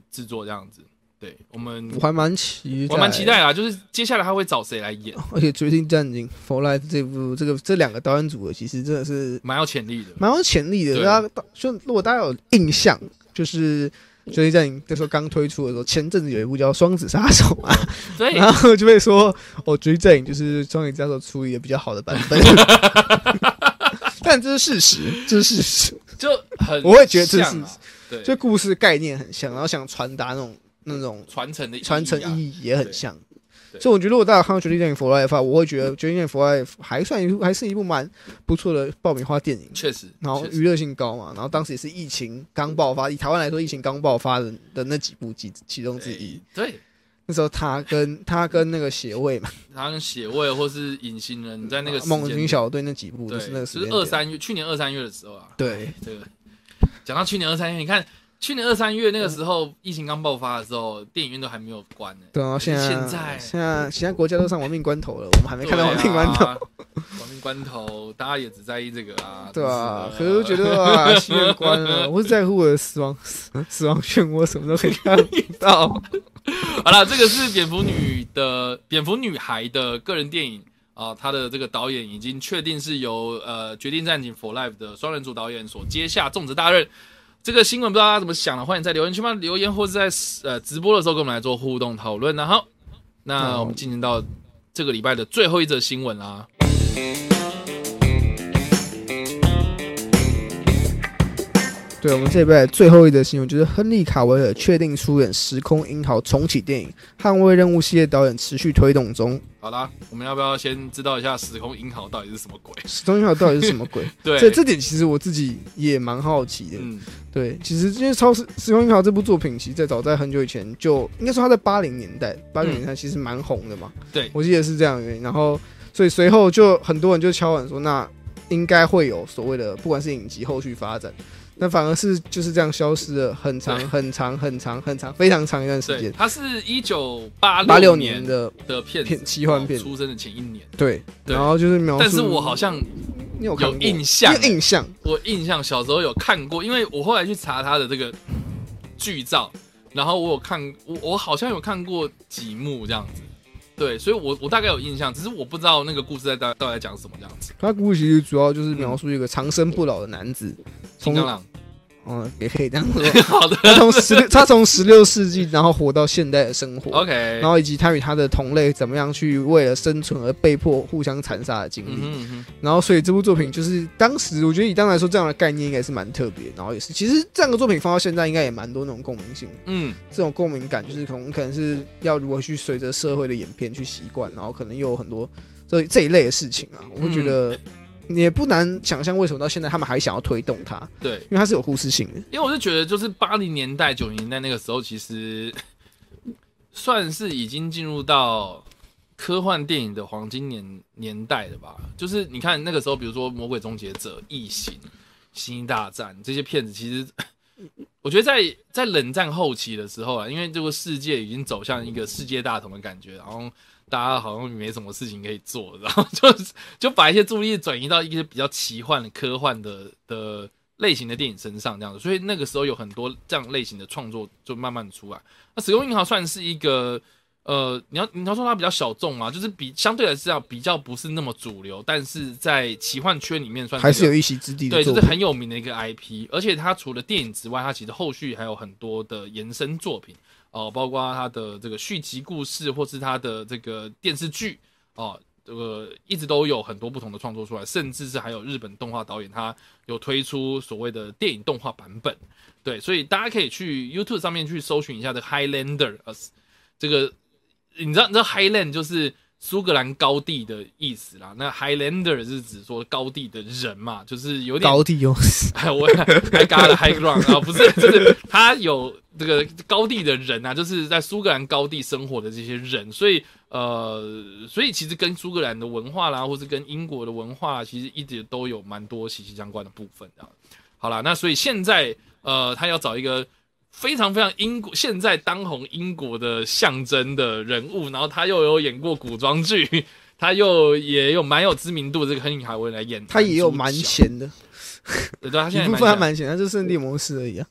制作这样子。对我们，我还蛮期，我蛮期待啦！就是接下来他会找谁来演？<laughs> 而且《决定战警》For Life 这部，这个这两个导演组合其实真的是蛮有潜力的，蛮有潜力的。大家就如果大家有印象，就是《决定战警》那时候刚推出的时候，前阵子有一部叫《双子杀手》嘛，<laughs> 对，<laughs> 然后就会说哦，《决定战警》就是《双子杀手》出一个比较好的版本，但这是事实，这是事实，就很我会觉得这是。对，就故事概念很像，然后想传达那种那种传承的传承意义也很像。所以我觉得，如果大家看到《决定电影 for Life》的话，我会觉得《绝地电影 for Life》还算一部还是一部蛮不错的爆米花电影。啊，。确实，然后娱乐性高嘛，然后当时也是疫情刚爆发，以台湾来说，疫情刚爆发的的那几部其其中之一。对，那时候他跟他跟那个血味嘛，他跟血味或是隐形人在那个时猛禽小队那几部，就是那个是间二三月，去年二三月的时候啊，对，这个讲到去年二三月，你看去年二三月那个时候疫情刚爆发的时候，电影院都还没有关呢。对啊，现在现在现在国家都上亡命关头了，我们还没看到亡命关头，亡命关头，大家也只在意这个啊，<laughs> 对啊，可是我觉得啊，戏院关了，<laughs> 我是在乎我的死亡死亡漩涡，什么都可以看到。<laughs> 好了，这个是蝙蝠女的蝙蝠女孩的个人电影啊，她的这个导演已经确定是由呃决定战警 For Life 的双人组导演所接下重责大任。这个新闻不知道大家怎么想的，欢迎在留言区吗留言，或是在呃直播的时候跟我们来做互动讨论。然后，那我们进行到这个礼拜的最后一则新闻啦。对我们这一拜最后一则新闻就是亨利·卡维尔确定出演《时空英豪》重启电影，《捍卫任务》系列导演持续推动中。好啦，我们要不要先知道一下时空英豪到底是什么鬼？时空英豪到底是什么鬼？<laughs> 对，这这点其实我自己也蛮好奇的。嗯，对，其实因为《超时时空英豪》这部作品，其实在早在很久以前就应该说它在八零年代，八零年代其实蛮红的嘛。对我记得是这样的原因。然后，所以随后就很多人就敲碗说，那应该会有所谓的不管是影集后续发展，那反而是就是这样消失了很长很长很长很长非常长一段时，间。它是一九八八六年年的的片片奇幻片。哦出生的前一年。对，对。然后就是描述，但是我好像你有有印象。有印象，我印象小时候有看过，因为我后来去查他的这个剧照，然后我有看，我我好像有看过几幕这样子，对，所以我我大概有印象，只是我不知道那个故事在到到底在讲什么这样子。他故事其实主要就是描述一个长生不老的男子，从金刚狼，嗯，也可以这样说。<laughs> 好的他从十六，他从十六世纪，然后活到现代的生活，，OK，然后以及他与他的同类怎么样去为了生存而被迫互相残杀的经历。嗯哼嗯哼，然后，所以这部作品就是当时我觉得以当来说，这样的概念应该是蛮特别。然后也是，其实这样的作品放到现在，应该也蛮多那种共鸣性。嗯，这种共鸣感就是可能可能是要如何去随着社会的演变去习惯，然后可能又有很多这这一类的事情啊。我会觉得也不难想象为什么到现在他们还想要推动它，对，因为它是有故事性的。因为我是觉得，就是八零年代、九零年代那个时候，其实 <laughs> 算是已经进入到科幻电影的黄金年年代了吧。就是你看那个时候，比如说《魔鬼终结者》《异形》《星际大战》这些片子，其实 <laughs> 我觉得在在冷战后期的时候啊，因为这个世界已经走向一个世界大同的感觉，然后大家好像没什么事情可以做，然后就 <laughs> 就把一些注意力转移到一些比较奇幻的、科幻的的类型的电影身上，这样子。所以那个时候有很多这样类型的创作就慢慢出来。那《时空银行》算是一个。呃，你要你要说它比较小众嘛，就是比相对来讲比较不是那么主流，但是在奇幻圈里面算还是有一席之地的对，作品。这是很有名的一个 IP，而且它除了电影之外，它其实后续还有很多的延伸作品哦、包括他的这个续集故事，或是他的这个电视剧哦，这个一直都有很多不同的创作出来，甚至是还有日本动画导演他有推出所谓的电影动画版本，对，所以大家可以去 YouTube 上面去搜寻一下的 Highlander，呃，这个你知道你知道 Highland 就是。苏格兰高地的意思啦，那 Highlander 是指说高地的人嘛，就是有点高地有哎，<laughs> 我还嘎了 high ground 啊，不是，就是他有这个高地的人啊，就是在苏格兰高地生活的这些人，所以呃，所以其实跟苏格兰的文化啦，或是跟英国的文化，其实一直都有蛮多息息相关的部分啊。好啦，那所以现在呃，他要找一个非常非常英国现在当红英国的象征的人物，然后他又有演过古装剧，<laughs> 他又也有蛮有知名度这个亨利海文来演，他也有蛮闲的，<laughs> 对，对他现在 <laughs> 一部蛮像分还蛮闲，他就是猎魔师而已啊。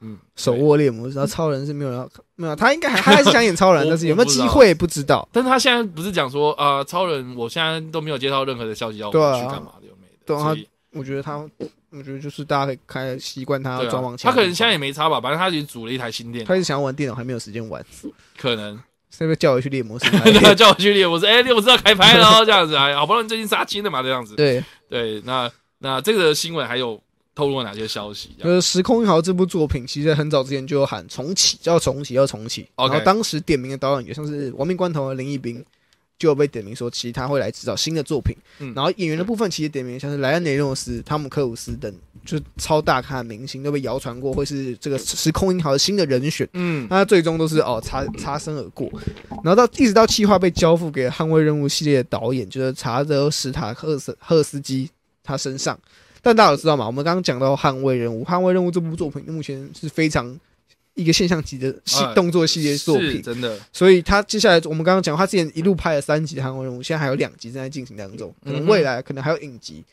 嗯，手握猎魔士，然后超人是没有要没有，他应该还他还是想演超人，但是有没有机会不知道。但是他现在不是讲说啊、呃超人，我现在都没有接到任何的消息要我去干嘛的，有没的？对啊我觉得他，我觉得就是大家可以开习惯他对啊要转往前的地方。他可能现在也没差吧，反正他已经组了一台新电脑他，一直想要玩电脑，还没有时间玩，可能是不是叫我去猎魔士？<laughs> 他叫我去猎，魔师哎，猎魔师要开拍了哦，这样子啊，好不容易最近杀青了嘛，这样子。对，对，那那这个新闻还有透露了哪些消息？就是《时空银行》这部作品，其实很早之前就有喊重启，要重启，要重启。OK 然后当时点名的导演也像是《亡命关头》的林奕斌，就有被点名说，其实他会来制造新的作品。嗯然后演员的部分，其实点名像是莱恩·雷诺斯、汤姆·克鲁斯等，就是超大咖的明星都被谣传过会是这个《时空银行》的新的人选。嗯那最终都是哦擦擦身而过，然后到一直到企划被交付给《捍卫任务》系列的导演，就是查德·史塔赫斯赫斯基他身上。但大家都知道嘛，我们刚刚讲到《捍卫任务》，《捍卫任务》这部作品目前是非常一个现象级的系哎动作系列作是品，真的，所以他接下来我们刚刚讲，他之前一路拍了三集《韩国人物》，现在还有两集正在进行当中，可能未来可能还有影集，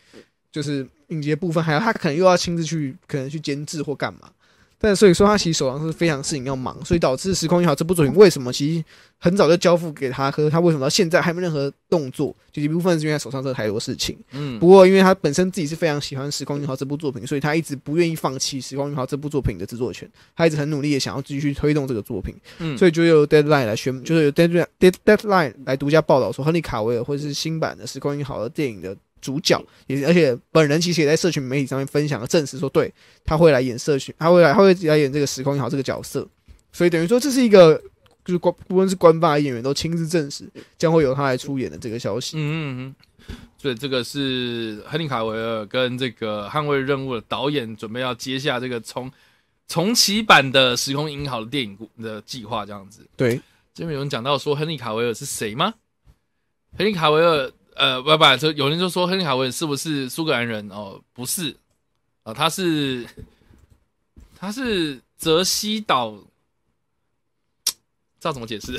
就是影集的部分，还有他可能又要亲自去可能去监制或干嘛。但所以说，他其实手上是非常事情要忙，所以导致《时空银行》这部作品为什么其实很早就交付给他，可是他为什么到现在还没任何动作？就一部分是因为他手上真的太多事情。嗯不过，因为他本身自己是非常喜欢《时空银行》这部作品，所以他一直不愿意放弃《时空银行》这部作品的制作权，他一直很努力的想要继续推动这个作品。嗯，所以就由 Deadline 来宣，就是由 Deadline Dead Deadline 来独家报道说，亨利卡维尔会是新版的《时空银行》的电影的主角，也而且本人其实也在社群媒体上面分享了证实说，对他会来演社群，他会来他会来演这个《时空银行》这个角色，所以等于说这是一个就是官不论是官方还是演员都亲自证实将会由他来出演的这个消息。嗯嗯嗯，所以这个是亨利卡维尔跟这个《捍卫任务》的导演准备要接下这个重重启版的《时空银行》的电影的计划，这样子。对，这边有人讲到说亨利卡维尔是谁吗？亨利卡维尔，呃，不不，就有人就说亨利卡维是不是苏格兰人？哦，不是，啊、他是他是泽西岛。知道怎么解释？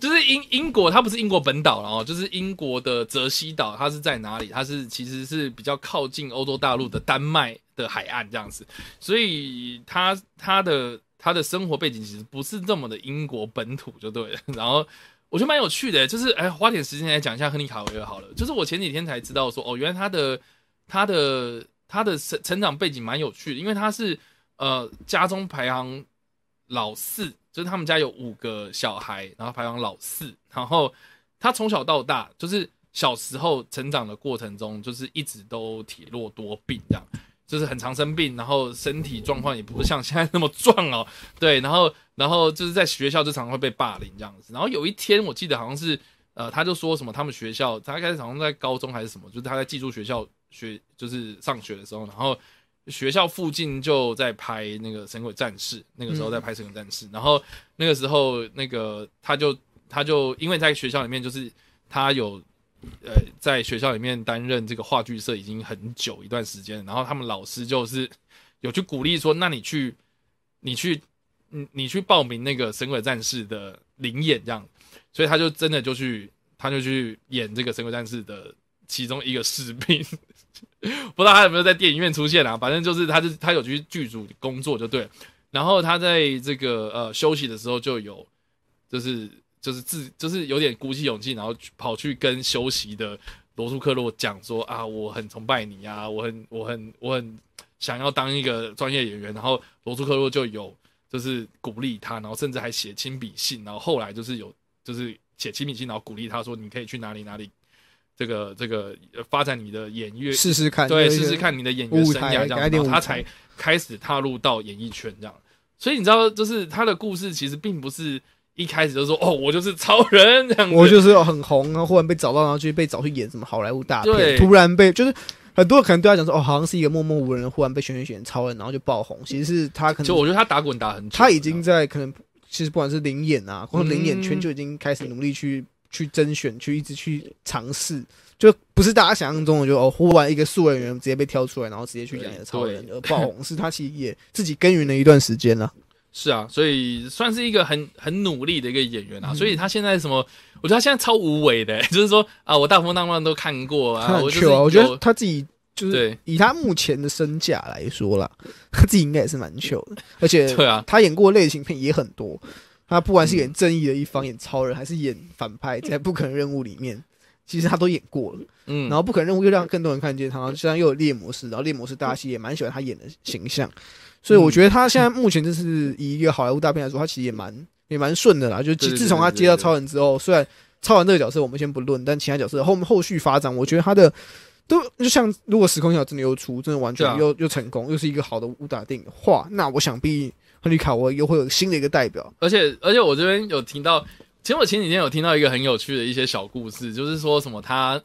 就是英英国，它不是英国本岛了哦，就是英国的泽西岛，它是在哪里？它是其实是比较靠近欧洲大陆的丹麦的海岸这样子，所以他他的他的生活背景其实不是这么的英国本土就对了。然后我觉得蛮有趣的，就是哎，花点时间来讲一下亨利卡维尔好了。就是我前几天才知道说，哦，原来他的他的他的成成长背景蛮有趣的，因为他是呃家中排行老四，就是他们家有五个小孩，然后排行老四，然后他从小到大就是小时候成长的过程中，就是一直都体弱多病这样。就是很常生病，然后身体状况也不是像现在那么壮哦，<laughs> 对，然后然后就是在学校就常常会被霸凌这样子，然后有一天我记得好像是呃，他就说什么他们学校，他开始好像在高中还是什么，就是他在寄宿学校学就是上学的时候，然后学校附近就在拍那个《神鬼战士》，那个时候在拍《神鬼战士》，然后那个时候那个他就他就因为在学校里面就是他有呃在学校里面担任这个话剧社已经很久一段时间，然后他们老师就是有去鼓励说，那你去你去你你去报名那个《神鬼战士》的灵演这样，所以他就真的就去他就去演这个《神鬼战士》的其中一个士兵。不知道他有没有在电影院出现啊？反正就是他就他有去剧组工作就对。然后他在这个呃休息的时候就有，就是就是自就是有点鼓起勇气，然后跑去跟休息的罗素克洛讲说啊，我很崇拜你啊，我很我很我很想要当一个专业演员。然后罗素克洛就有就是鼓励他，然后甚至还写亲笔信，然后后来就是有就是写亲笔信，然后鼓励他说你可以去哪里哪里。这个这个呃发展你的演乐试试看，对，试试看你的演员生涯这样，然后他才开始踏入到演艺圈这样。所以你知道，就是他的故事其实并不是一开始就说哦，我就是超人这样子，我就是很红，然后忽然被找到，然后就被找去演什么好莱坞大片，突然被就是很多人可能对他讲说，哦，好像是一个默默无人，忽然被选选选超人，然后就爆红。其实是他可能就我觉得他打滚打很久，他已经在可能其实不管是灵演啊，或者灵演圈嗯就已经开始努力去去甄选，去一直去尝试，就不是大家想象中的就哦，忽然一个素人演员直接被挑出来，然后直接去演超人而爆红，是他其实也自己耕耘了一段时间了。是啊，所以算是一个很很努力的一个演员啊。嗯。所以他现在什么，我觉得他现在超无为的、<laughs> 就是说啊，我大风大浪都看过啊，他很我就是 chill 啊，我觉得他自己就是以他目前的身价来说啦，他自己应该也是蛮 chill 的，而且对啊，他演过的类型片也很多。他不管是演正义的一方，演超人，还是演反派，在不可能任务里面，其实他都演过了。嗯，然后不可能任务又让更多人看见他，然后现在又有猎魔士，然后猎魔士大家其实也蛮喜欢他演的形象，所以我觉得他现在目前就是以一个好莱坞大片来说，他其实也蛮也蛮顺的啦。就自从他接到超人之后，虽然超人这个角色我们先不论，但其他角色后后续发展，我觉得他的都就像如果时空小真的又出，真的完全又、又成功，又是一个好的武打电影的话，那我想必亨利卡维又会有新的一个代表。而且而且我这边有听到，其实我前几天有听到一个很有趣的一些小故事，就是说什么他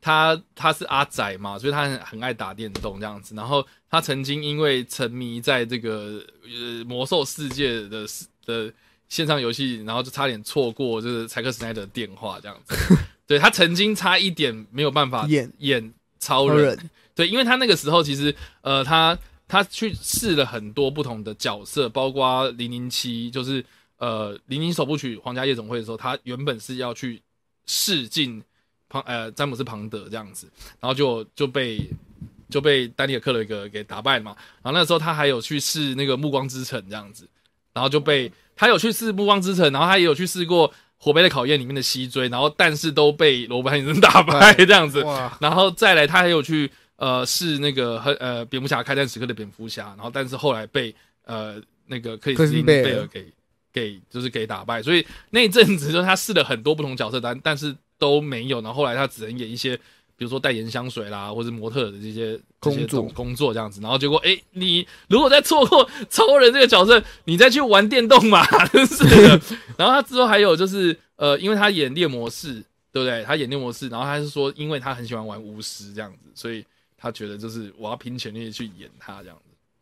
他他是阿仔嘛，所以他很很爱打电动这样子。然后他曾经因为沉迷在这个呃魔兽世界的的线上游戏，然后就差点错过就是柴克斯奈德电话这样子。<laughs> 对他曾经差一点没有办法演演超人，对，因为他那个时候其实呃，他他去试了很多不同的角色，包括零零七，就是呃零零首部曲《皇家夜总会》的时候，他原本是要去试镜庞呃詹姆斯庞德这样子，然后就就被就被丹尼尔克雷格给打败了嘛。然后那时候他还有去试那个《暮光之城》这样子，然后就被他有去试《暮光之城》，然后他也有去试过《火杯的考验》里面的西追，然后但是都被罗伯·汉森 <laughs> 打败这样子。哇，然后再来，他还有去呃试那个和呃蝙蝠侠开战时刻的蝙蝠侠，然后但是后来被呃那个克里斯汀贝尔贝尔给给就是给打败，所以那一阵子就是他试了很多不同角色，但但是都没有，然后后来他只能演一些。比如说代言香水啦，或者模特的这些工作种工作这样子，然后结果哎，你如果再错过超人这个角色，你再去玩电动嘛，<laughs> 真是的。然后他之后还有就是呃，因为他演猎魔士，对不对？他演猎魔士，然后他是说，因为他很喜欢玩巫师这样子，所以他觉得就是我要拼全力去演他这样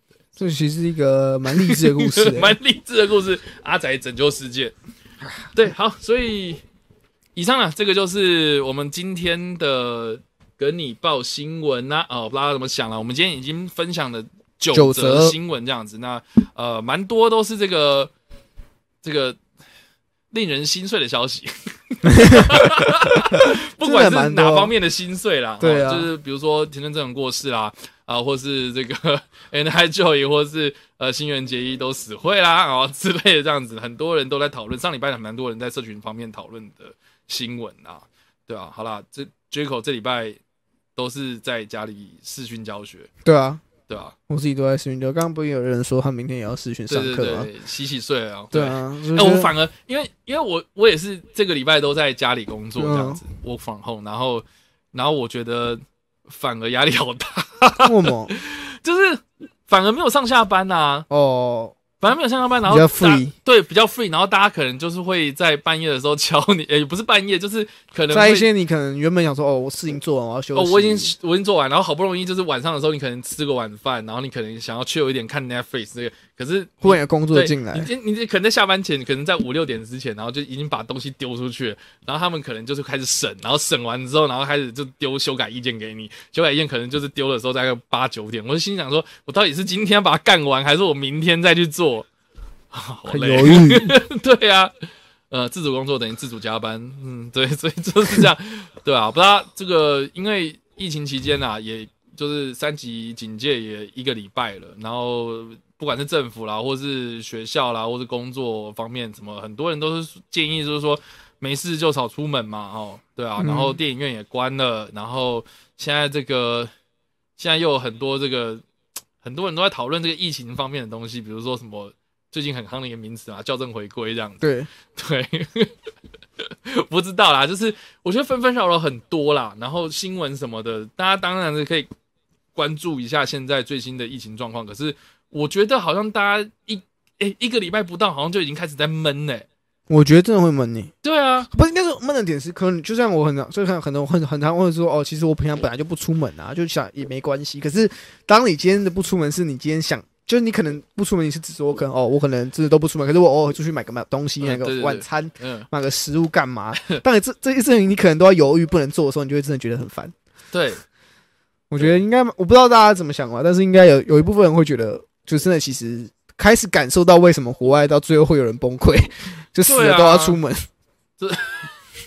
子，这其实是一个蛮励志的故事、<laughs> 欸蛮励志的故事。阿仔拯救世界，对，好，所以以上呢，这个就是我们今天的跟你报新闻啦、哦，不知道怎么想了。我们今天已经分享了九九则则新闻这样子，那呃，蛮多都是这个这个令人心碎的消息。<laughs> 不管是哪方面的心碎啦，对啊哦就是比如说田震正人过世啦，啊，或是这个 <laughs> N I Joy，或是呃新垣结衣都死会啦，啊之类的这样子，很多人都在讨论。上礼拜还蛮多人在社群方面讨论的新闻啊，对啊，好啦，这 Jaco 这礼拜都是在家里视讯教学，对啊，对啊、我自己都在视讯教。刚刚不是有人说他明天也要视讯上课吗？对，洗洗睡啊，对。啊，哎、我反而因为因为我我也是这个礼拜都在家里工作嗯这样子，我访后，然后然后我觉得反而压力好大，为什么？<laughs> 就是反而没有上下班呐、哦，反而没有上下班，然后比较 free 对，比较 free，然后大家可能就是会在半夜的时候敲你，<laughs> 也不是半夜，就是可能会在一些你可能原本想说哦，我事情做完我要休息，哦，我已经我已经做完，然后好不容易就是晚上的时候，你可能吃个晚饭，然后你可能想要 chill 一点看 Netflix 这个，可是忽然有工作对进来。你，你你可能在下班前，可能在五六点之前，然后就已经把东西丢出去了，然后他们可能就是开始审，然后审完之后，然后开始就丢修改意见给你，修改意见可能就是丢的时候大概八九点，我就心想说，我到底是今天把它干完，还是我明天再去做？好很累犹豫。<laughs> 对啊，呃，自主工作等于自主加班，嗯，对，<laughs> 所以就是这样，对啊，不知道这个，因为疫情期间啊，也就是三级警戒也一个礼拜了，然后不管是政府啦，或是学校啦，或是工作方面，什么很多人都是建议，就是说没事就少出门嘛，哦，对啊，嗯然后电影院也关了，然后现在这个现在又有很多这个很多人都在讨论这个疫情方面的东西，比如说什么。最近很夯的一个名词啊，校正回归这样子。对，对，<laughs> 不知道啦，就是我觉得纷纷扰扰很多啦，然后新闻什么的，大家当然是可以关注一下现在最新的疫情状况。可是我觉得好像大家一诶、一个礼拜不到，好像就已经开始在闷嘞、我觉得真的会闷你。对啊，不是，应该说闷的点是，可能就像我很常，就像很多很很常会说，哦，其实我平常本来就不出门啊，就想也没关系。可是当你今天的不出门，是你今天想，就是你可能不出门，你是指说，可能哦，我可能真的都不出门，可是我偶尔出去买个买东西，那个晚餐，嗯，买个食物干嘛？<laughs> 当然这这些事情你可能都要犹豫不能做的时候，你就会真的觉得很烦。对，我觉得应该，我不知道大家怎么想吧，但是应该有有一部分人会觉得，就真的其实开始感受到为什么国外到最后会有人崩溃，<laughs> 就死了都要出门。这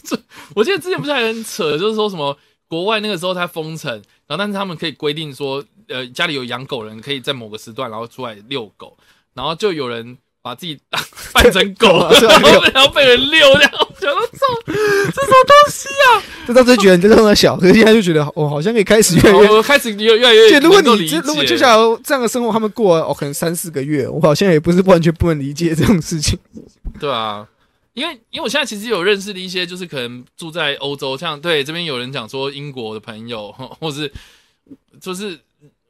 这我记得之前不是还很扯，就是说什么国外那个时候它封城，然后但是他们可以规定说，呃，家里有养狗人可以在某个时段然后出来遛狗，然后就有人把自己 <laughs> 扮成狗，<laughs> 然后然后被人遛，这样，我想说操，这什么东西啊？<laughs> 就当时觉得你这种小，可是现在就觉得我好像可以开始越来越。我开始越越来越就如果你如果就像这样的生活，他们过了哦，可能三四个月，我好像也不是完全不能理解这种事情。对啊，因为因为我现在其实有认识的一些，就是可能住在欧洲，像对这边有人讲说英国的朋友，或是就是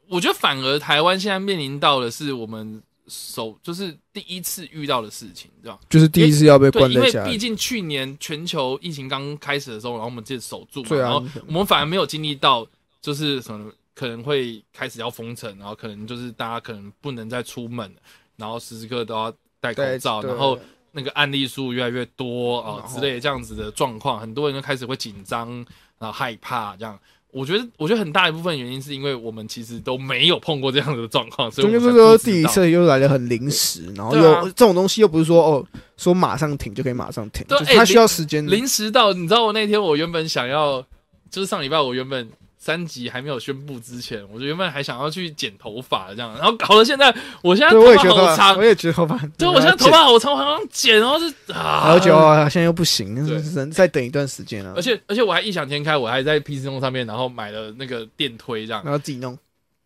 我觉得反而台湾现在面临到的是我们首就是第一次遇到的事情，这样就是第一次要被关在家里，毕竟去年全球疫情刚开始的时候，然后我们自己守住然后我们反而没有经历到就是什么可能会开始要封城，然后可能就是大家可能不能再出门，然后时时刻刻都要戴口罩，然后那个案例数越来越多啊、之类的这样子的状况，很多人就开始会紧张，然后害怕这样。我觉得，我觉得很大一部分原因是因为我们其实都没有碰过这样子的状况，所以中我们才间这个不知道第一次又来的很临时，然后又这种东西又不是说哦说马上停就可以马上停，对它需要时间。临时到，你知道我那天我原本想要，就是上礼拜我原本三集还没有宣布之前，我就原本还想要去剪头发这样，然后搞到现在，我现在头，发好长我，也觉得头发，对，我现在头发好长，我好想剪，然后是啊，好久啊，现在又不行，对只能再等一段时间啊而，且而且我还异想天开，我还在 PC 用上面，然后买了那个电推这样，然后自己弄。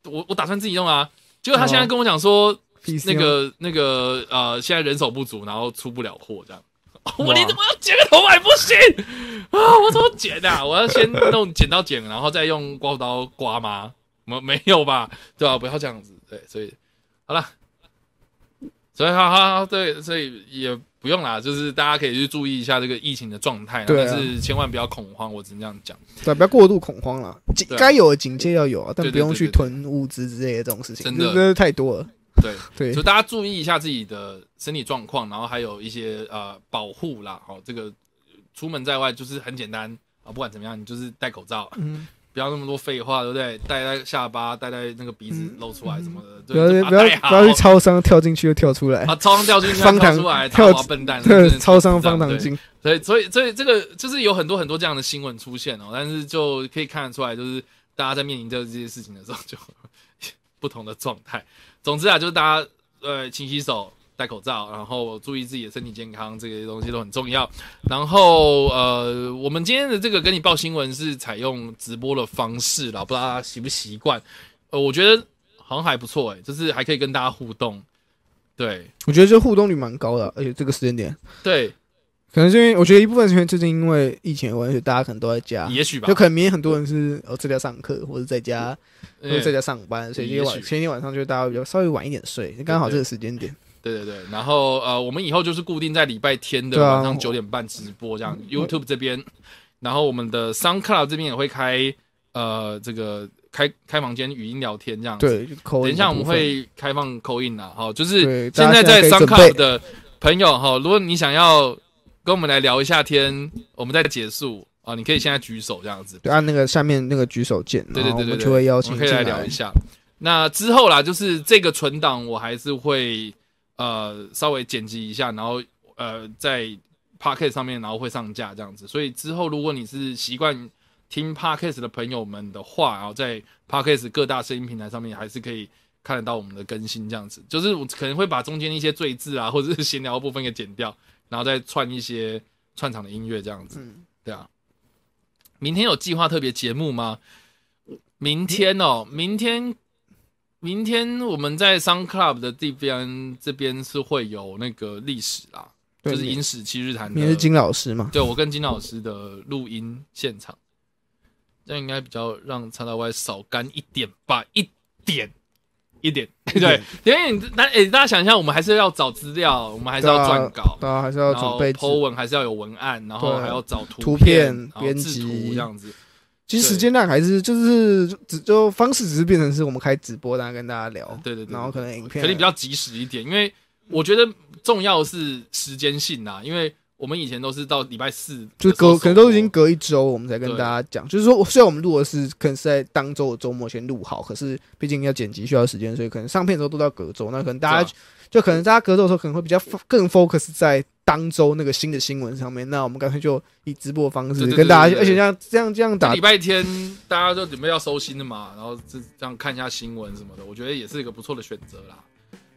我我打算自己弄啊，结果他现在跟我讲说那个那个呃，现在人手不足，然后出不了货这样。<laughs> 我你怎么要剪个头发也不行啊！我怎么剪啊？我要先弄剪刀剪，然后再用刮胡刀刮吗？没没有吧？对吧、不要这样子。对，所以好了，所以好好好，对，所以也不用啦，就是大家可以去注意一下这个疫情的状态但是千万不要恐慌，我只能这样讲。对，不要过度恐慌了，该有的警戒要有啊，但不用去囤物资之类的这种事情，真的太多了。对，对就，大家注意一下自己的身体状况，然后还有一些呃保护啦。好、这个出门在外就是很简单啊，不管怎么样，你就是戴口罩，嗯，<laughs> 不要那么多废话，对不对？戴在下巴，戴在那个鼻子露出来什么的，不要对，不要不要去超商跳进去又跳出来，啊，超商跳进去方糖。跳出来，跳跳笨蛋，超商方糖精，所以，所以，所以这个就是有很多很多这样的新闻出现哦，但是就可以看得出来，就是大家在面临这这些事情的时候，就 <laughs> 不同的状态。总之啊，就是大家呃勤洗手、戴口罩，然后注意自己的身体健康，这些东西都很重要。然后呃，我们今天的这个跟你报新闻是采用直播的方式啦，不知道大家习不习惯？呃，我觉得好像还不错诶，就是还可以跟大家互动。对我觉得这互动率蛮高的，而且这个时间点，对，可能是因为我觉得一部分是因为最近因为疫情的关系，大家可能都在家，也许吧就，可能明天很多人是哦在家上课或者在家或者在嗯家上班，所以今天晚前一天晚上就大家比较稍微晚一点睡，刚好这个时间点。对对对，然后呃，我们以后就是固定在礼拜天的晚上九点半直播这样、YouTube 这边，然后我们的 SoundCloud 这边也会开呃这个开开房间语音聊天这样子。，对，等一下我们会开放扣音啦，好，就是现在在 SoundCloud 的朋友哈，如果你想要跟我们来聊一下天，我们再结束啊，你可以现在举手这样子。对按那个下面那个举手键，对对对对对，然后我们就会邀请可以来聊一下。那之后啦，就是这个存档，我还是会呃稍微剪辑一下，然后呃在 Podcast 上面，然后会上架这样子。所以之后如果你是习惯听 Podcast 的朋友们的话，然后在 Podcast 各大声音平台上面还是可以看得到我们的更新这样子。就是我可能会把中间一些赘字啊，或者是闲聊部分给剪掉，然后再串一些串场的音乐这样子。嗯，对啊，明天有计划特别节目吗？明天哦，明天，明天我们在 Sun Club 的地边这边是会有那个历史啦，就是影史七日谈的。你是金老师嘛？对我跟金老师的录音现场，这样应该比较让叉到 Y 少干一点吧，一点。一点，对，因为你大诶、大家想一下，我们还是要找资料，我们还是要撰稿，对啊，还是要准备 Po 文还是要有文案，然后还要找图图片编制图辑这样子。其实时间量还是就是只就方式只是变成是我们开直播，大家跟大家聊，对对对，然后可能影片肯定比较及时一点，因为我觉得重要的是时间性啊，因为我们以前都是到礼拜四就是隔可能都已经隔一周，我们才跟大家讲。就是说，虽然我们录的是可能是在当周的周末先录好，可是毕竟要剪辑需要时间，所以可能上片的时候都到隔周。那可能大家、啊就可能大家隔周的时候可能会比较更 focus 在当周那个新的新闻上面。那我们干脆就以直播的方式跟大家，而且这样这样这样打礼拜天大家都准备要收心的嘛，然后这这样看一下新闻什么的，我觉得也是一个不错的选择啦。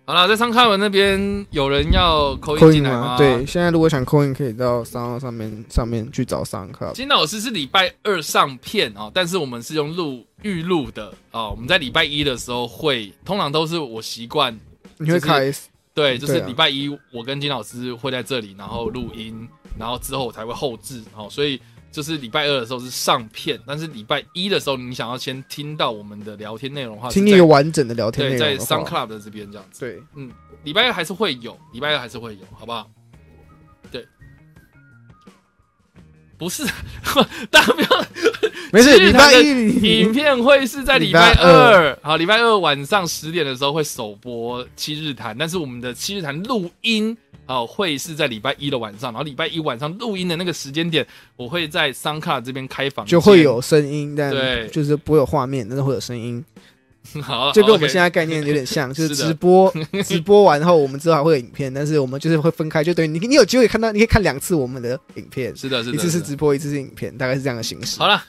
好啦，在上开文那边有人要扣扣印印进来吗？对，。现在如果想扣音，可以到三号上面上面去找商课。金老师是礼拜二上片哦，但是我们是用录预录的哦。我们在礼拜一的时候会，通常都是我习惯你会开对，就是礼拜一我跟金老师会在这里，然后录音，然后之后我才会后置，哦，所以就是礼拜二的时候是上片，但是礼拜一的时候你想要先听到我们的聊天内容的话，听一个完整的聊天内对，容在 Sun Club 的这边这样子，对，嗯礼拜二还是会有，礼拜二还是会有，好不好？不是，<laughs> 大家不要没事，礼拜一。影片会是在礼拜礼拜二，好，礼拜二晚上十点的时候会首播七日谈，但是我们的七日谈录音，好，会是在礼拜一的晚上，然后礼拜一晚上录音的那个时间点，我会在桑卡这边开房，就会有声音，但对。就是不会有画面，但是会有声音，好，就跟我们现在概念有点像，<laughs> 就是直播 <laughs> 直播完后，我们之后还会有影片，但是我们就是会分开，就等于你你有机会看到，你可以看两次我们的影片，是的，是的，一次是直播，一次是影片，大概是这样的形式。好了，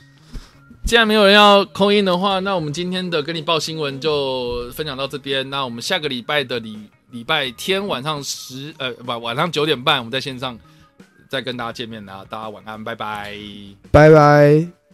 既然没有人要扣音的话，那我们今天的跟你报新闻就分享到这边。那我们下个礼拜的礼礼拜天晚上十呃不晚上九点半，我们在线上再跟大家见面啦。大家晚安，拜拜。拜拜。